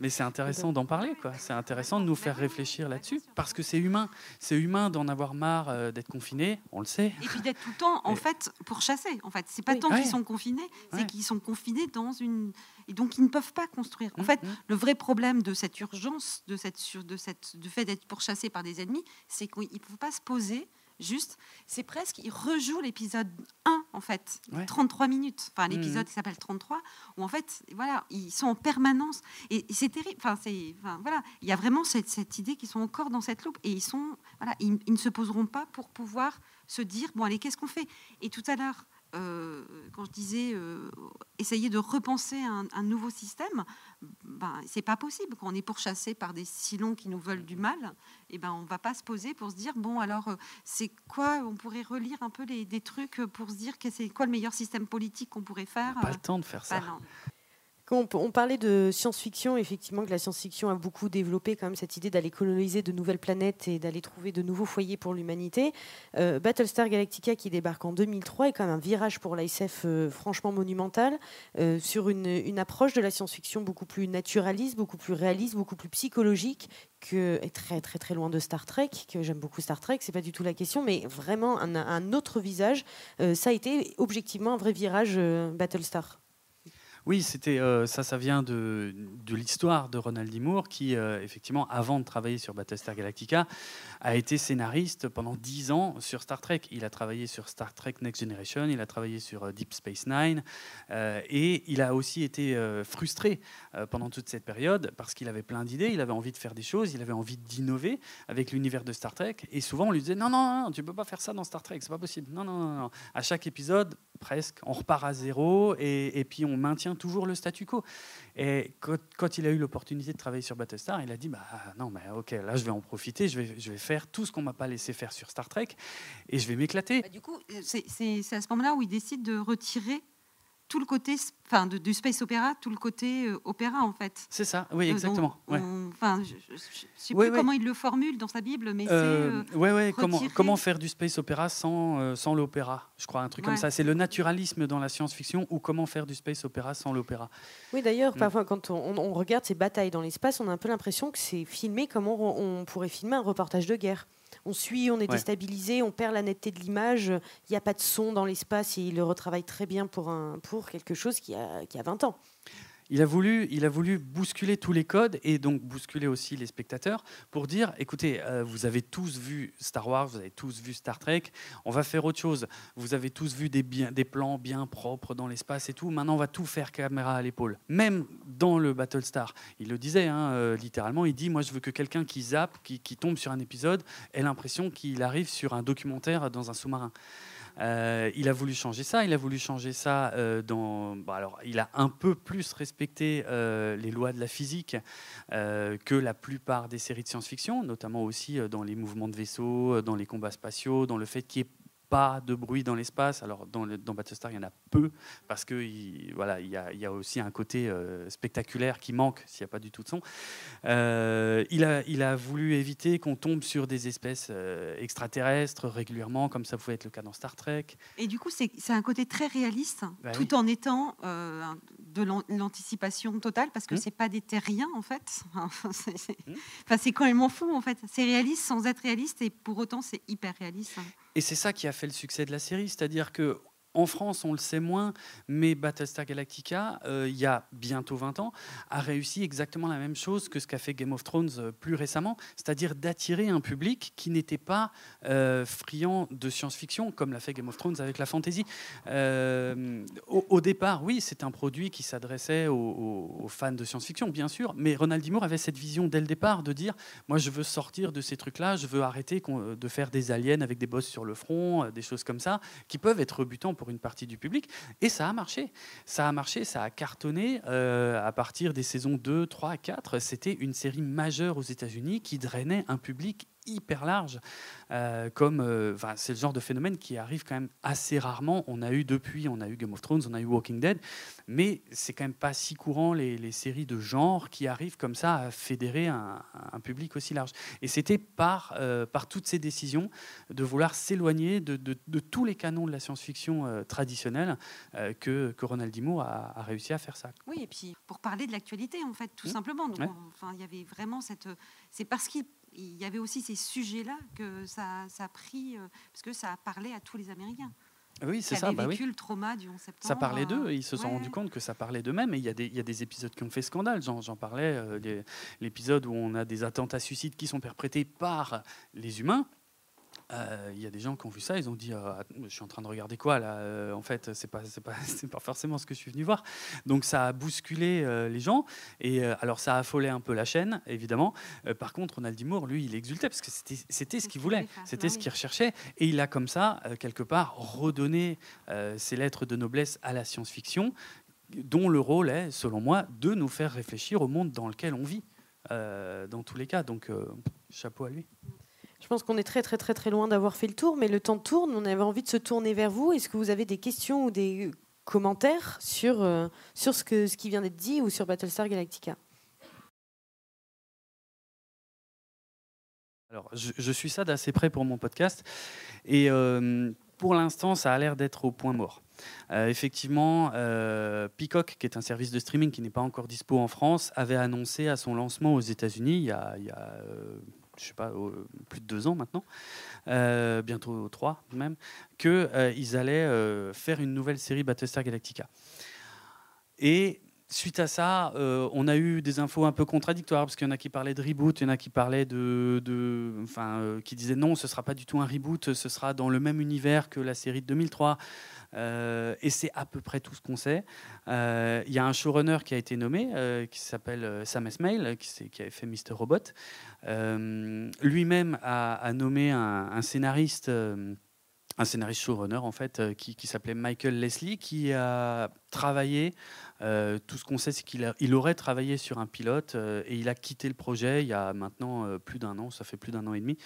Mais c'est intéressant d'en parler, quoi. C'est intéressant de nous faire réfléchir là-dessus, parce que c'est humain. C'est humain d'en avoir marre euh, d'être confiné. On le sait. Et puis d'être tout le temps, en Et- fait, pour chasser. En fait, c'est pas Oui. tant Ouais. qu'ils sont confinés, c'est Ouais. qu'ils sont confinés dans une. Et donc, ils ne peuvent pas construire. Mmh, En fait, le vrai problème de cette urgence, de cette, sur- de cette, du fait d'être pourchassé par des ennemis, c'est qu'ils ne peuvent pas se poser. Juste, c'est presque, ils rejouent l'épisode 1, en fait, Ouais. 33 minutes. Enfin, Mhm. l'épisode qui s'appelle 33, où en fait, voilà, ils sont en permanence. Et, et c'est terrible. Enfin, c'est, enfin, voilà, il y a vraiment cette, cette idée qu'ils sont encore dans cette loupe. Et ils sont, voilà, ils, ils ne se poseront pas pour pouvoir se dire, bon, allez, qu'est-ce qu'on fait? Et tout à l'heure, euh, quand je disais euh, essayer de repenser un, un nouveau système, ben, c'est pas possible. Quand on est pourchassé par des silons qui nous veulent du mal, et ben, on va pas se poser pour se dire bon alors euh, c'est quoi On pourrait relire un peu les, des trucs pour se dire que c'est quoi le meilleur système politique qu'on pourrait faire. Pas le temps de faire ça. Non. On, parlait de science-fiction, effectivement, que la science-fiction a beaucoup développé quand même cette idée d'aller coloniser de nouvelles planètes et d'aller trouver de nouveaux foyers pour l'humanité. Euh, Battlestar Galactica, qui débarque en 2003, est quand même un virage pour l'ASF euh, franchement monumental euh, sur une, approche de la science-fiction beaucoup plus naturaliste, beaucoup plus réaliste, beaucoup plus psychologique, que est très très très loin de Star Trek. Que j'aime beaucoup Star Trek, c'est pas du tout la question, mais vraiment un, un autre visage. Euh, ça a été objectivement un vrai virage Battlestar. Oui, c'était euh, ça, ça vient de, de l'histoire de Ronald D. Moore, qui, euh, effectivement, avant de travailler sur Battlestar Galactica, a été scénariste pendant dix ans sur Star Trek. Il a travaillé sur Star Trek Next Generation, il a travaillé sur euh, Deep Space Nine, et il a aussi été frustré pendant toute cette période parce qu'il avait plein d'idées, il avait envie de faire des choses, il avait envie d'innover avec l'univers de Star Trek, et souvent on lui disait non, non, non, tu peux pas faire ça dans Star Trek, c'est pas possible. Non, non, non, non. À chaque épisode, presque, on repart à zéro, et, et puis on maintient toujours le statu quo. Et quand, il a eu l'opportunité de travailler sur Battlestar, il a dit bah non, mais ok, là je vais en profiter, je vais, faire tout ce qu'on m'a pas laissé faire sur Star Trek, et je vais m'éclater. Bah, du coup, euh, c'est à ce moment-là où il décide de retirer tout le côté, enfin, de- du space opéra, tout le côté euh, opéra en fait. C'est ça, oui, Euh, exactement. on- ouais. on- Enfin, je, je, je sais Ouais, plus ouais. comment il le formule dans sa Bible, mais Euh, c'est. euh, ouais, ouais, comment, comment faire du space opéra sans, euh, sans l'opéra Je crois, un truc comme ça. C'est le naturalisme dans la science-fiction ou comment faire du space opéra sans l'opéra. Oui, d'ailleurs, Mm. parfois, quand on, on regarde ces batailles dans l'espace, on a un peu l'impression que c'est filmé comme on, on pourrait filmer un reportage de guerre. On suit, on est Ouais. déstabilisé, on perd la netteté de l'image, il n'y a pas de son dans l'espace et il le retravaille très bien pour, un, pour quelque chose qui a, qui a 20 ans. Il a, voulu, il a voulu bousculer tous les codes et donc bousculer aussi les spectateurs pour dire écoutez, euh, vous avez tous vu Star Wars, vous avez tous vu Star Trek, on va faire autre chose. Vous avez tous vu des, plans bien propres dans l'espace et tout. Maintenant, on va tout faire caméra à l'épaule. Même dans le Battlestar, il le disait hein, euh, littéralement il dit moi, je veux que quelqu'un qui zappe, qui tombe sur un épisode, ait l'impression qu'il arrive sur un documentaire dans un sous-marin. Euh, il a voulu changer ça. Il a voulu changer ça euh, dans. bon, alors, il a un peu plus respecté euh, les lois de la physique que la plupart des séries de science-fiction, notamment aussi dans les mouvements de vaisseaux, dans les combats spatiaux, dans le fait qu'il n'y ait pas de bruit dans l'espace. Alors dans, le- dans Battlestar, il y en a peu parce que il, voilà, il y, a, il y a aussi un côté euh, spectaculaire qui manque s'il n'y a pas du tout de son. Euh, il, a, il a voulu éviter qu'on tombe sur des espèces euh, extraterrestres régulièrement, comme ça pouvait être le cas dans Star Trek. Et du coup, c'est un côté très réaliste, Bah tout oui. en étant de l'an- l'anticipation totale, parce que Hmm. c'est pas des terriens en fait. c'est c'est- enfin, même fou en fait. C'est réaliste sans être réaliste, et pour autant, c'est hyper réaliste. Et c'est ça qui a fait le succès de la série, c'est-à-dire que en France, on le sait moins, mais Battlestar Galactica, euh, il y a bientôt 20 ans, a réussi exactement la même chose que ce qu'a fait Game of Thrones euh, plus récemment, c'est-à-dire d'attirer un public qui n'était pas euh, friand de science-fiction, comme l'a fait Game of Thrones avec la fantasy. Au, départ, oui, c'est un produit qui s'adressait aux, fans de science-fiction, bien sûr, mais Ronald D. Moore avait cette vision dès le départ de dire, moi, je veux sortir de ces trucs-là, je veux arrêter de faire des aliens avec des bosses sur le front, des choses comme ça, qui peuvent être rebutants pour une partie du public. Et ça a marché. Ça a marché, ça a cartonné euh, à partir des saisons 2, 3, 4. C'était une série majeure aux États-Unis qui drainait un public hyper large. Euh, comme, euh, c'est le genre de phénomène qui arrive quand même assez rarement. On a eu depuis, on a eu Game of Thrones, on a eu Walking Dead, mais c'est quand même pas si courant les, les séries de genre qui arrivent comme ça à fédérer un, un public aussi large. Et c'était par, euh, par toutes ces décisions de vouloir s'éloigner de, de- de tous les canons de la science-fiction traditionnelle que, que Ronald D. Moore a, a réussi à faire ça. Oui, et puis pour parler de l'actualité, en fait, tout Mmh. simplement. Donc, Ouais. on- enfin, il y avait vraiment cette. C'est parce qu'il il y avait aussi ces sujets-là que ça, ça a pris, euh, parce que ça a parlé à tous les Américains. Oui, c'est ça. avaient Bah oui. vécu le trauma du 11 septembre. Ça parlait d'eux, euh, ils se sont ouais. rendus compte que ça parlait d'eux-mêmes. Et il y, a des- il y a des épisodes qui ont fait scandale. J'en j'en parlais, euh, l'épisode où on a des attentats suicides qui sont perprétés par les humains. Euh, Il y a des gens qui ont vu ça, ils ont dit euh, je suis en train de regarder quoi là Euh, En fait, c'est pas pas pas forcément ce que je suis venu voir. Donc ça a bousculé les gens et alors ça a affolé un peu la chaîne évidemment. Par contre, Ronald D. Moore, lui, il exultait parce que c'était ce qu'il voulait, c'était ce qu'il recherchait et il a comme ça quelque part redonné ses lettres de noblesse à la science-fiction, dont le rôle est, selon moi, de nous faire réfléchir au monde dans lequel on vit. dans tous les cas, donc chapeau à lui. Je pense qu'on est très très très très loin d'avoir fait le tour, mais le temps tourne. On avait envie de se tourner vers vous. Est-ce que vous avez des questions ou des commentaires sur, euh, sur ce, que, ce qui vient d'être dit ou sur Battlestar Galactica? Alors, je, suis ça d'assez près pour mon podcast. Et euh, pour l'instant, ça a l'air d'être au point mort. Euh, effectivement, Peacock, qui est un service de streaming qui n'est pas encore dispo en France, avait annoncé à son lancement aux États-Unis il y a, je sais pas, euh, plus de deux ans maintenant, euh, bientôt trois même, qu'ils allaient euh, faire une nouvelle série Battlestar Galactica. Et suite à ça, euh, on a eu des infos un peu contradictoires parce qu'il y en a qui parlaient de reboot, il y en a qui parlaient de, enfin, euh, qui disaient non, ce sera pas du tout un reboot, ce sera dans le même univers que la série de 2003. Euh, et c'est à peu près tout ce qu'on sait. Il y a un showrunner qui a été nommé, qui s'appelle Sam Esmail, qui, qui avait fait Mr. Robot. Lui-même a, nommé un, scénariste. un scénariste showrunner en fait qui s'appelait Michael Leslie qui a travaillé euh, tout ce qu'on sait c'est qu'il aurait travaillé sur un pilote euh, et il a quitté le projet il y a maintenant euh, plus d'un an ça fait plus d'un an et demi.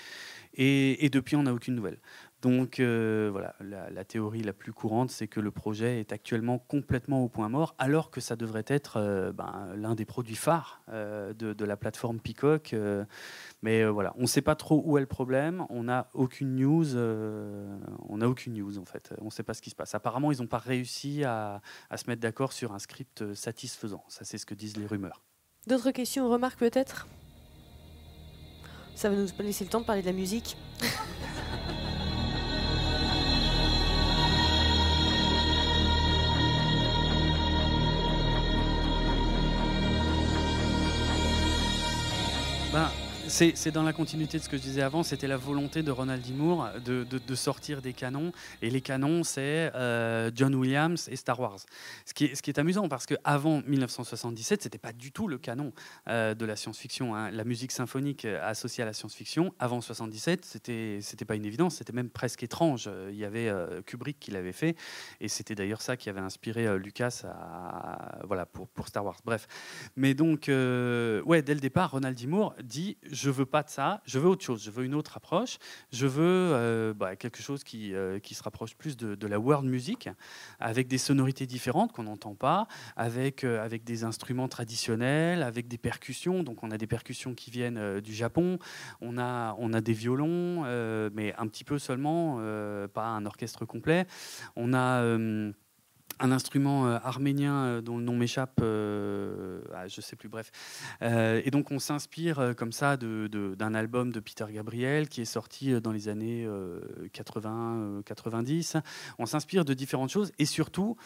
Et depuis on n'a aucune nouvelle donc euh, voilà la, théorie la plus courante c'est que le projet est actuellement complètement au point mort alors que ça devrait être euh, ben, l'un des produits phares euh, de, la plateforme Peacock mais voilà, on ne sait pas trop où est le problème. On n'a aucune news. on n'a aucune news en fait. On ne sait pas ce qui se passe. Apparemment, ils n'ont pas réussi à, se mettre d'accord sur un script satisfaisant. Ça, c'est ce que disent les rumeurs. D'autres questions remarques peut-être? Ça va nous laisser le temps de parler de la musique. c'est dans la continuité de ce que je disais avant, c'était la volonté de Ronald D. De, sortir des canons. Et les canons, c'est euh, John Williams et Star Wars. Ce qui est, amusant, parce qu'avant 1977, c'était pas du tout le canon euh, de la science-fiction. hein. La musique symphonique euh, associée à la science-fiction, avant 77, c'était pas une évidence, c'était même presque étrange. Il y avait Kubrick qui l'avait fait, et c'était d'ailleurs ça qui avait inspiré Lucas pour, Star Wars. Bref. Mais donc, ouais, dès le départ, Ronald D. Dit veux pas de ça, je veux autre chose, je veux une autre approche, je veux euh, bah, quelque chose qui, euh, qui se rapproche plus de, la world music, avec des sonorités différentes qu'on n'entend pas, avec, euh, avec des instruments traditionnels, avec des percussions. Donc, on a des percussions qui viennent du Japon, on a, on a des violons, mais un petit peu seulement, pas un orchestre complet. On a. un instrument euh, arménien euh, dont le nom m'échappe, euh, ah, je sais plus, bref. Et donc on s'inspire comme ça de- de- d'un album de Peter Gabriel qui est sorti dans les années 80-90. on s'inspire de différentes choses et surtout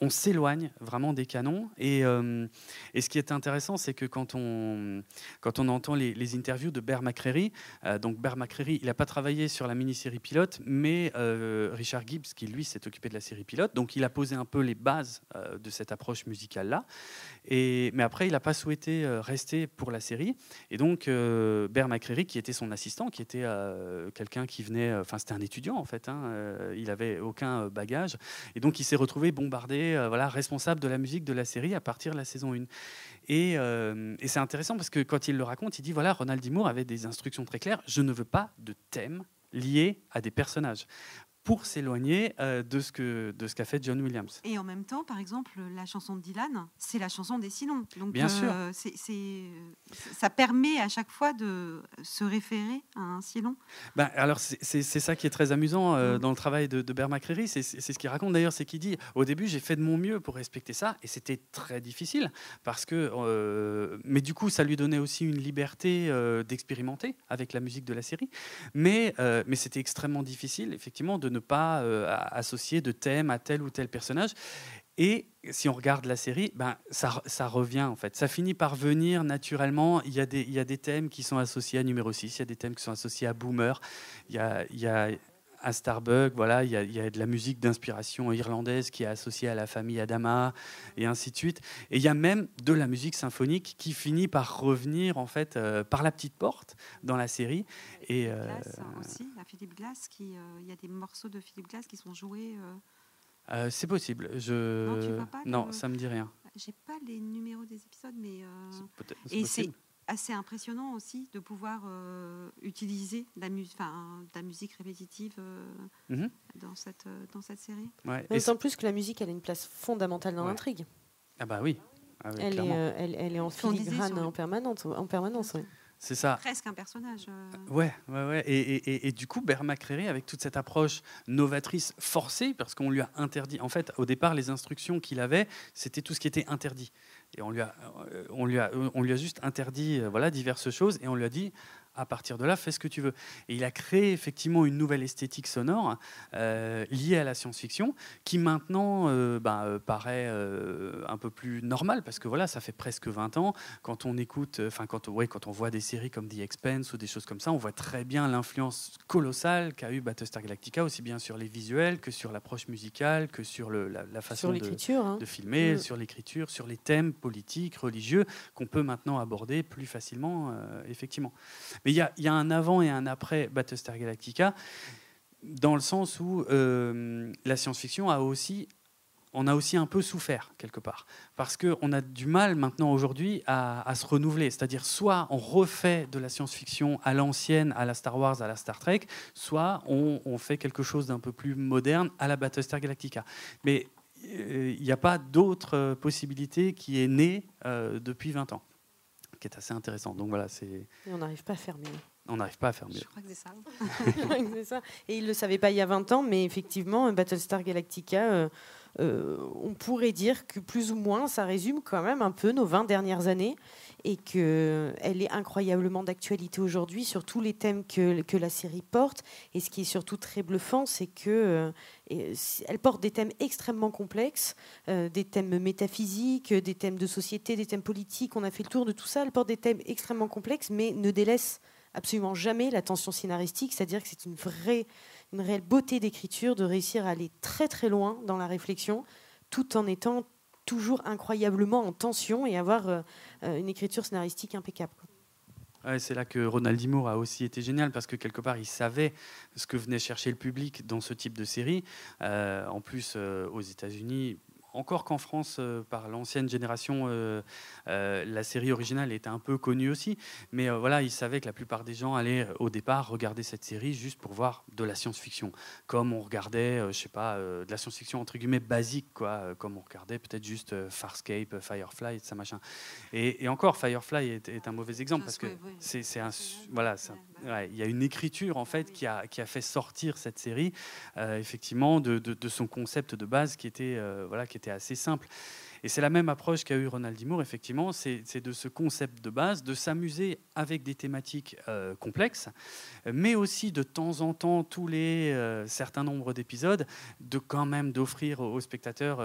on s'éloigne vraiment des canons. Et, euh, et ce qui est intéressant, c'est que quand on, quand on entend les, interviews de Bear McCreary, euh, donc Bear McCreary, il n'a pas travaillé sur la mini-série pilote, mais euh, Richard Gibbs, qui lui s'est occupé de la série pilote, donc il a posé un peu les bases euh, de cette approche musicale-là. Mais après, il n'a pas souhaité rester pour la série. Et donc, Bear McCreary, qui était son assistant, qui était quelqu'un qui venait, enfin, c'était un étudiant en fait, hein, il avait aucun bagage. Et donc, il s'est retrouvé bombardé, euh, voilà, responsable de la musique de la série à partir de la saison 1. Et, euh, et c'est intéressant parce que quand il le raconte, il dit voilà, Ronald D. Moore avait des instructions très claires je ne veux pas de thème lié à des personnages pour s'éloigner euh, de ce que de ce qu'a fait John Williams. Et en même temps, par exemple, la chanson de Dylan, c'est la chanson des Silons. Donc, Bien sûr. euh, c'est- ça permet à chaque fois de se référer à un Silon. Ben, alors c'est ça qui est très amusant euh, dans le travail de, de Bear McCreary, c'est ce qu'il raconte d'ailleurs, c'est qu'il dit au début j'ai fait de mon mieux pour respecter ça et c'était très difficile parce que mais du coup ça lui donnait aussi une liberté d'expérimenter avec la musique de la série, mais mais c'était extrêmement difficile effectivement de ne pas euh, associer de thème à tel ou tel personnage. Et si on regarde la série, ben, ça, ça revient en fait. Ça finit par venir naturellement. Il y, a des, il y a des thèmes qui sont associés à numéro 6, il y a des thèmes qui sont associés à Boomer, il y a à Starbug, voilà, il y, a, il y a de la musique d'inspiration irlandaise qui est associée à la famille Adama, et ainsi de suite. Et il y a même de la musique symphonique qui finit par revenir en fait euh, par la petite porte dans la série. Et, euh, Glass hein, aussi, la Philippe Glass, qui, euh, il y a des morceaux de Philippe Glass qui sont joués. euh, euh, c'est possible. Je... Non, tu vois pas non que- ça me dit rien. J'ai pas les numéros des épisodes, mais. euh, et c'est. Assez impressionnant aussi de pouvoir euh, utiliser de la, mu- enfin, de la musique répétitive euh, Mhm. dans, cette, euh, dans cette série. Ouais, Mais et D'autant plus que la musique, elle a une place fondamentale dans Ouais. l'intrigue. Ah bah oui. Ah oui, Elle, est, clairement. euh, elle, elle est en filigrane le- en permanence. En permanence ouais. C'est ça. Presque un personnage. euh, Ouais, ouais, ouais. Et, et- et- et du coup, Bert McCreary, avec toute cette approche novatrice forcée, parce qu'on lui a interdit. En fait, au départ, les instructions qu'il avait, c'était tout ce qui était interdit. Et on lui a, euh, on lui a, on lui a juste interdit, euh, voilà, diverses choses, et on lui a dit. À partir de là, fais ce que tu veux. Et il a créé effectivement une nouvelle esthétique sonore euh, liée à la science-fiction, qui maintenant euh, bah, euh, paraît un peu plus normale, parce que voilà, ça fait presque 20 ans. Quand on écoute, enfin quand, on- ouais, quand on voit des séries comme The Expanse ou des choses comme ça, on voit très bien l'influence colossale qu'a eu Battlestar Galactica, aussi bien sur les visuels que sur l'approche musicale, que sur le- la, la façon Sur de, l'écriture, hein. de filmer, Mm. sur l'écriture, sur les thèmes politiques, religieux, qu'on peut maintenant aborder plus facilement, effectivement. Mais il y a, un avant et un après Battlestar Galactica, dans le sens où euh, la science-fiction a aussi on a aussi un peu souffert quelque part. Parce qu'on a du mal maintenant aujourd'hui à, se renouveler. C'est-à-dire soit on refait de la science-fiction à l'ancienne, à la Star Wars, à la Star Trek, soit on, fait quelque chose d'un peu plus moderne à la Battlestar Galactica. Mais euh, il n'y a pas d'autre euh, possibilité qui est née depuis 20 ans, qui est assez intéressant. Donc voilà, c'est... Et on n'arrive pas à faire mieux. On n'arrive pas à faire mieux. Je crois que c'est ça. Et il ne le savait pas il y a 20 ans, mais effectivement, Battlestar Galactica, euh, euh, on pourrait dire que plus ou moins, ça résume quand même un peu nos 20 dernières années et qu'elle est incroyablement d'actualité aujourd'hui sur tous les thèmes que, que la série porte. Et ce qui est surtout très bluffant, c'est que euh, elle porte des thèmes extrêmement complexes, euh, des thèmes métaphysiques, des thèmes de société, des thèmes politiques. On a fait le tour de tout ça. Elle porte des thèmes extrêmement complexes, mais ne délaisse absolument jamais la tension scénaristique, c'est-à-dire que c'est une vraie, une réelle beauté d'écriture de réussir à aller très très loin dans la réflexion, tout en étant toujours incroyablement en tension et avoir euh, euh, une écriture scénaristique impeccable. c'est là que Ronald D. Moore a aussi été génial parce que quelque part il savait ce que venait chercher le public dans ce type de série. Euh, en plus, aux États-Unis, encore qu'en France, euh, par l'ancienne génération, euh, euh, la série originale était un peu connue aussi. Mais voilà, il savait que la plupart des gens allaient au départ regarder cette série juste pour voir de la science-fiction, comme on regardait, je sais pas, de la science-fiction entre guillemets basique, quoi, comme on regardait peut-être juste Farscape, Firefly, et ça machin. Et, et encore, Firefly est, est un mauvais exemple parce que c'est un, voilà, c'est un- il y a une écriture en fait qui a, fait sortir cette série euh, effectivement de, son concept de base qui était euh, voilà qui était assez simple. Et c'est la même approche qu'a eu Ronald D. Moore, effectivement, c'est de ce concept de base, de s'amuser avec des thématiques euh, complexes, mais aussi de temps en temps, tous les certains nombres d'épisodes, de quand même d'offrir aux, spectateurs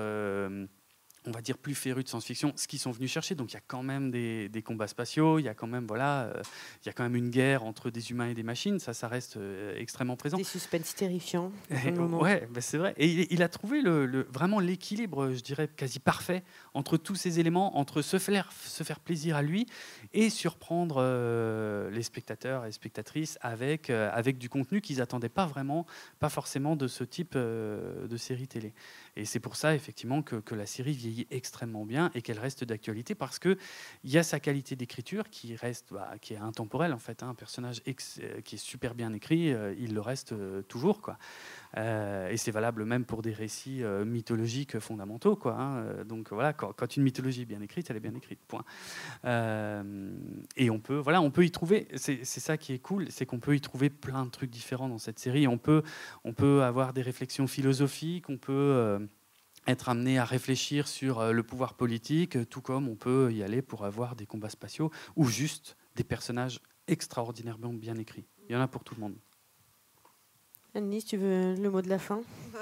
on va dire plus férus de science-fiction, ce qu'ils sont venus chercher. Donc il y a quand même des, des combats spatiaux, il y a quand même voilà, euh, il y a quand même une guerre entre des humains et des machines. Ça, ça reste euh, extrêmement présent. Des suspens terrifiants. Et- ouais, bah, c'est vrai. Et il, il a trouvé le, le- vraiment l'équilibre, je dirais, quasi parfait entre tous ces éléments, entre se faire, se faire plaisir à lui et surprendre euh, les spectateurs et spectatrices avec, euh, avec du contenu qu'ils n'attendaient pas vraiment, pas forcément de ce type euh, de série télé. Et c'est pour ça, effectivement, que, que la série vieillit extrêmement bien et qu'elle reste d'actualité parce qu'il y a sa qualité d'écriture qui reste, bah, qui est intemporelle, en fait. hein. Un personnage euh, qui est super bien écrit, euh, il le reste euh, toujours, quoi. Et c'est valable même pour des récits mythologiques fondamentaux. Quoi, hein. Donc voilà, quand, une mythologie est bien écrite, elle est bien écrite. Point. Et on peut, voilà, on peut y trouver. C'est ça qui est cool, c'est qu'on peut y trouver plein de trucs différents dans cette série. On peut, on peut avoir des réflexions philosophiques. On peut être amené à réfléchir sur euh, le pouvoir politique, euh, tout comme on peut y aller pour avoir des combats spatiaux ou juste des personnages extraordinairement bien écrits. Il y en a pour tout le monde. Annie, tu veux le mot de la fin?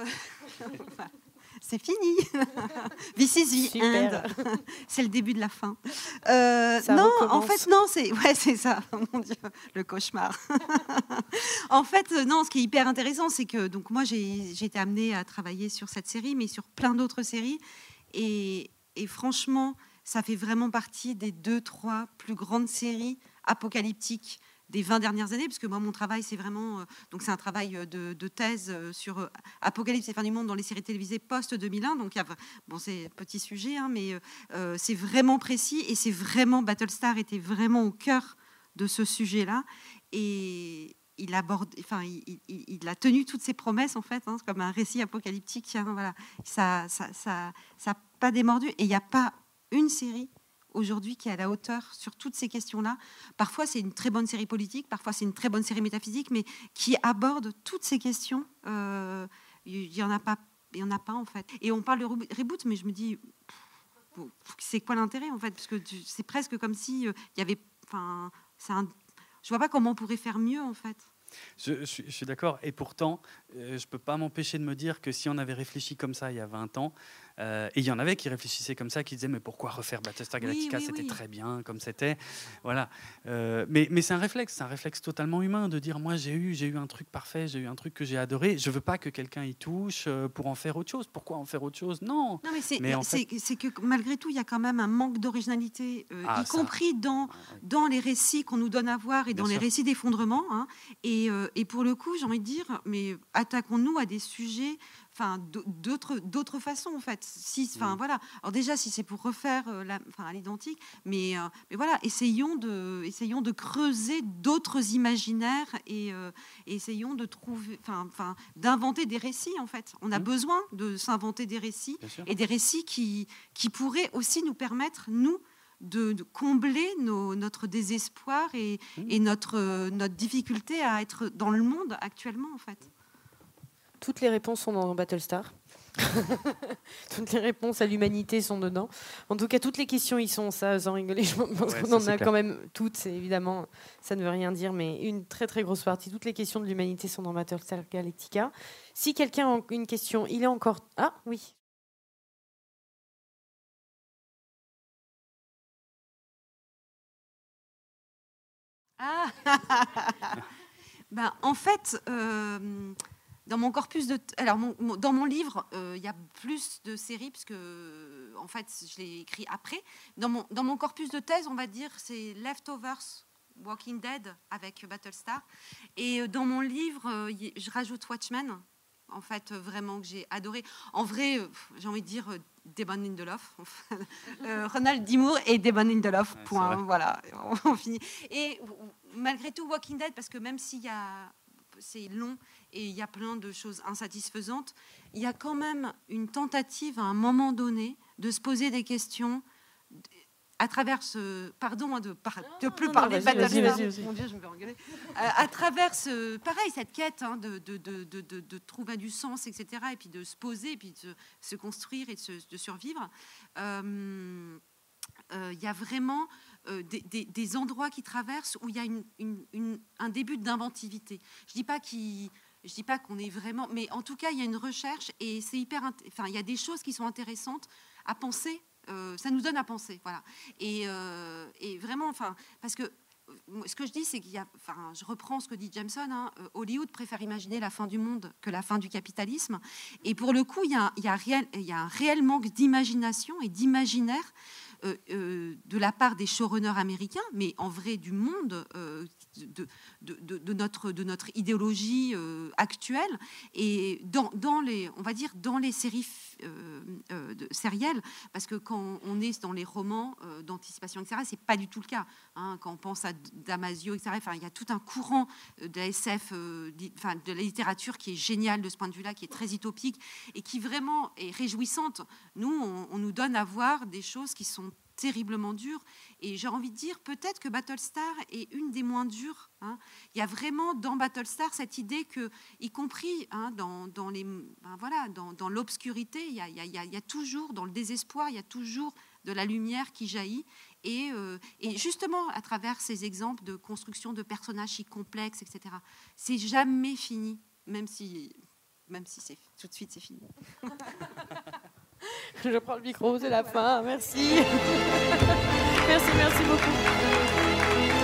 C'est fini. This is the Super. end. C'est le début de la fin. Euh, non, en fait, non, c'est ouais, c'est ça. Oh Mon Dieu, le cauchemar. en fait, euh, non, ce qui est hyper intéressant, c'est que donc moi j'ai j'ai été amenée à travailler sur cette série, mais sur plein d'autres séries, et, et franchement, ça fait vraiment partie des deux, trois plus grandes séries apocalyptiques des 20 dernières années, parce que moi, mon travail, c'est vraiment. donc, c'est un travail de, de thèse sur Apocalypse et fin du monde dans les séries télévisées post-2001. Donc, y a, bon, c'est petit sujet, hein, mais c'est vraiment précis et c'est vraiment. Battlestar était vraiment au cœur de ce sujet-là. Et, il aborde, enfin, il, a tenu toutes ses promesses en fait, hein, comme un récit apocalyptique. Hein, voilà, ça, ça, ça, ça pas démordu. Et il n'y a pas une série aujourd'hui qui est à la hauteur sur toutes ces questions-là. Parfois, c'est une très bonne série politique, parfois, c'est une très bonne série métaphysique, mais qui aborde toutes ces questions. Euh, il n'y en a pas, il y en a pas en fait. Et on parle de reboot, mais je me dis, c'est quoi l'intérêt en fait? Parce que c'est presque comme si euh, il y avait, enfin, c'est je vois pas comment on pourrait faire mieux en fait. Je, suis d'accord. Et pourtant, euh, je ne peux pas m'empêcher de me dire que si on avait réfléchi comme ça il y a 20 ans, euh, et il y en avait qui réfléchissaient comme ça, qui disaient mais pourquoi refaire Battlestar Galactica C'était très bien comme c'était. Voilà. Euh, mais, mais c'est un réflexe, c'est un réflexe totalement humain de dire moi j'ai eu, j'ai eu un truc parfait, j'ai eu un truc que j'ai adoré. Je veux pas que quelqu'un y touche euh, pour en faire autre chose. Pourquoi en faire autre chose? Non. Non mais c'est que malgré tout il y a quand même un manque d'originalité, ah, y compris dans dans les récits qu'on nous donne à voir et dans les récits d'effondrement. Hein. et, et pour le coup j'ai envie de dire mais attaquons-nous à des sujets enfin d'autres d'autres façons en fait si enfin voilà alors déjà si c'est pour refaire euh, la, enfin à l'identique mais euh, mais voilà essayons de essayons de creuser d'autres imaginaires et, euh, essayons de trouver enfin enfin d'inventer des récits en fait on a mmh. besoin de s'inventer des récits et des récits qui qui pourraient aussi nous permettre nous de, combler nos, notre désespoir et, mmh. et notre, notre difficulté à être dans le monde actuellement en fait. Toutes les réponses sont dans Battlestar. toutes les réponses à l'humanité sont dedans. En tout cas, toutes les questions y sont, ça, sans rigoler. Je pense qu'on en a quand même toutes. Évidemment, ça ne veut rien dire, mais une très très grosse partie. Toutes les questions de l'humanité sont dans Battlestar Galactica. Si quelqu'un a une question, il est encore. Ah oui. Ah ben, En fait. Euh dans mon corpus de. Alors, dans mon livre, euh, il y a plus de séries, puisque, en fait, je l'ai écrit après. Dans mon, dans mon corpus de thèse, on va dire, c'est Leftovers, Walking Dead avec Battlestar. Et euh, dans mon livre, euh, je rajoute Watchmen, en fait, vraiment que j'ai adoré. En vrai, j'ai envie de dire Demon Lindelof. Ronald Dimour et Demon Lindelof, point. Voilà, on finit. Et malgré tout, Walking Dead, parce que même s'il y a c'est long et il y a plein de choses insatisfaisantes, il y a quand même une tentative à un moment donné de se poser des questions à travers ce pardon hein, de, de plus parler de mon Dieu je me engueuler. À, travers ce pareil cette quête hein, de, de, de, trouver du sens etc et puis de se poser et puis de se construire et de, survivre euh, euh, il y a vraiment euh, des, endroits qui traversent où il y a une, un début d'inventivité. Je dis pas qu'il je dis pas qu'on est vraiment, mais en tout cas, il y a une recherche et c'est hyper. Enfin, il y a des choses qui sont intéressantes à penser. Euh, ça nous donne à penser, voilà. Et, euh, et vraiment, enfin, parce que ce que je dis, c'est qu'il y a, enfin, je reprends ce que dit Jameson, hein, Hollywood préfère imaginer la fin du monde que la fin du capitalisme. Et pour le coup, il y a, il y a, un réel manque d'imagination et d'imaginaire euh, euh, de la part des showrunners américains, mais en vrai du monde, euh, de, notre, de notre idéologie actuelle. Et dans, dans, les, on va dire, dans les séries sérielles, parce que quand on est dans les romans d'anticipation, etc., c'est pas du tout le cas. Hein. quand on pense à Damasio, etc., enfin, il y a tout un courant de la SF, enfin, de la littérature qui est génial de ce point de vue-là, qui est très utopique et qui vraiment est réjouissante. Nous, on nous donne à voir des choses qui sont terriblement dur. Et j'ai envie de dire peut-être que Battlestar est une des moins dures. Hein. Il y a vraiment dans Battlestar cette idée que, y compris hein, dans, dans, les, ben voilà, dans, dans l'obscurité, il, il, il, y a toujours, dans le désespoir, il y a toujours de la lumière qui jaillit. Et, euh, et, justement, à travers ces exemples de construction de personnages si complexes, etc., c'est jamais fini, même si, même si c'est tout de suite c'est fini. Je prends le micro, c'est la fin. Merci. merci, merci beaucoup.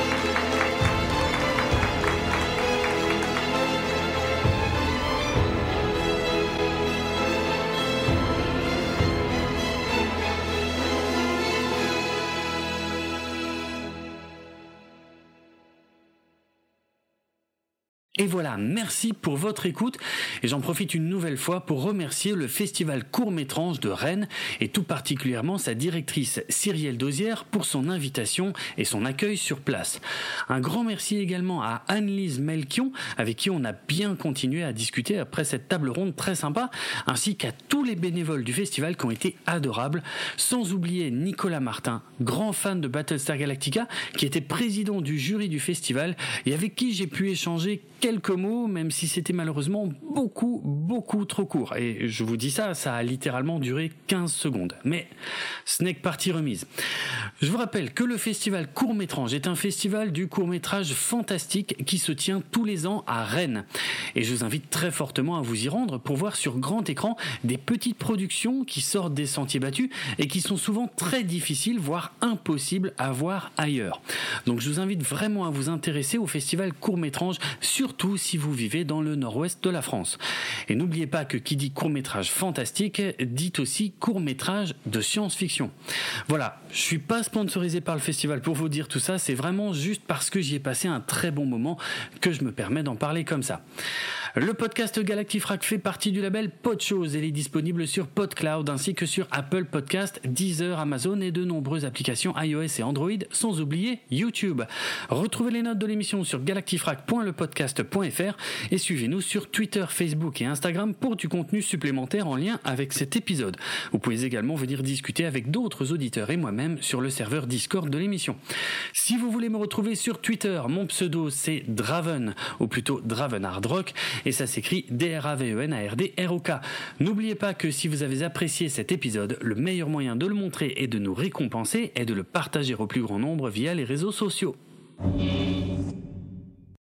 Et voilà, merci pour votre écoute et j'en profite une nouvelle fois pour remercier le festival court-métrange de Rennes et tout particulièrement sa directrice Cyrielle Dosière pour son invitation et son accueil sur place. Un grand merci également à Anne-Lise Melchion avec qui on a bien continué à discuter après cette table ronde très sympa ainsi qu'à tous les bénévoles du festival qui ont été adorables sans oublier Nicolas Martin, grand fan de Battlestar Galactica qui était président du jury du festival et avec qui j'ai pu échanger quelques mots, même si c'était malheureusement beaucoup, beaucoup trop court. Et je vous dis ça, ça a littéralement duré 15 secondes. Mais ce n'est que partie remise. Je vous rappelle que le festival Court Métrange est un festival du court métrage fantastique qui se tient tous les ans à Rennes. Et je vous invite très fortement à vous y rendre pour voir sur grand écran des petites productions qui sortent des sentiers battus et qui sont souvent très difficiles, voire impossibles à voir ailleurs. Donc je vous invite vraiment à vous intéresser au festival Court Métrange, surtout si vous vivez dans le nord-ouest de la France. Et n'oubliez pas que qui dit court-métrage fantastique dit aussi court-métrage de science-fiction. Voilà, je suis pas sponsorisé par le festival pour vous dire tout ça, c'est vraiment juste parce que j'y ai passé un très bon moment que je me permets d'en parler comme ça. Le podcast Galactifrac fait partie du label Podchose il est disponible sur PodCloud ainsi que sur Apple Podcast, Deezer, Amazon et de nombreuses applications iOS et Android, sans oublier YouTube. Retrouvez les notes de l'émission sur et suivez-nous sur Twitter, Facebook et Instagram pour du contenu supplémentaire en lien avec cet épisode. Vous pouvez également venir discuter avec d'autres auditeurs et moi-même sur le serveur Discord de l'émission. Si vous voulez me retrouver sur Twitter, mon pseudo c'est Draven, ou plutôt Draven Hard Rock, et ça s'écrit D-R-A-V-E-N-A-R-D-R-O-K. N'oubliez pas que si vous avez apprécié cet épisode, le meilleur moyen de le montrer et de nous récompenser est de le partager au plus grand nombre via les réseaux sociaux.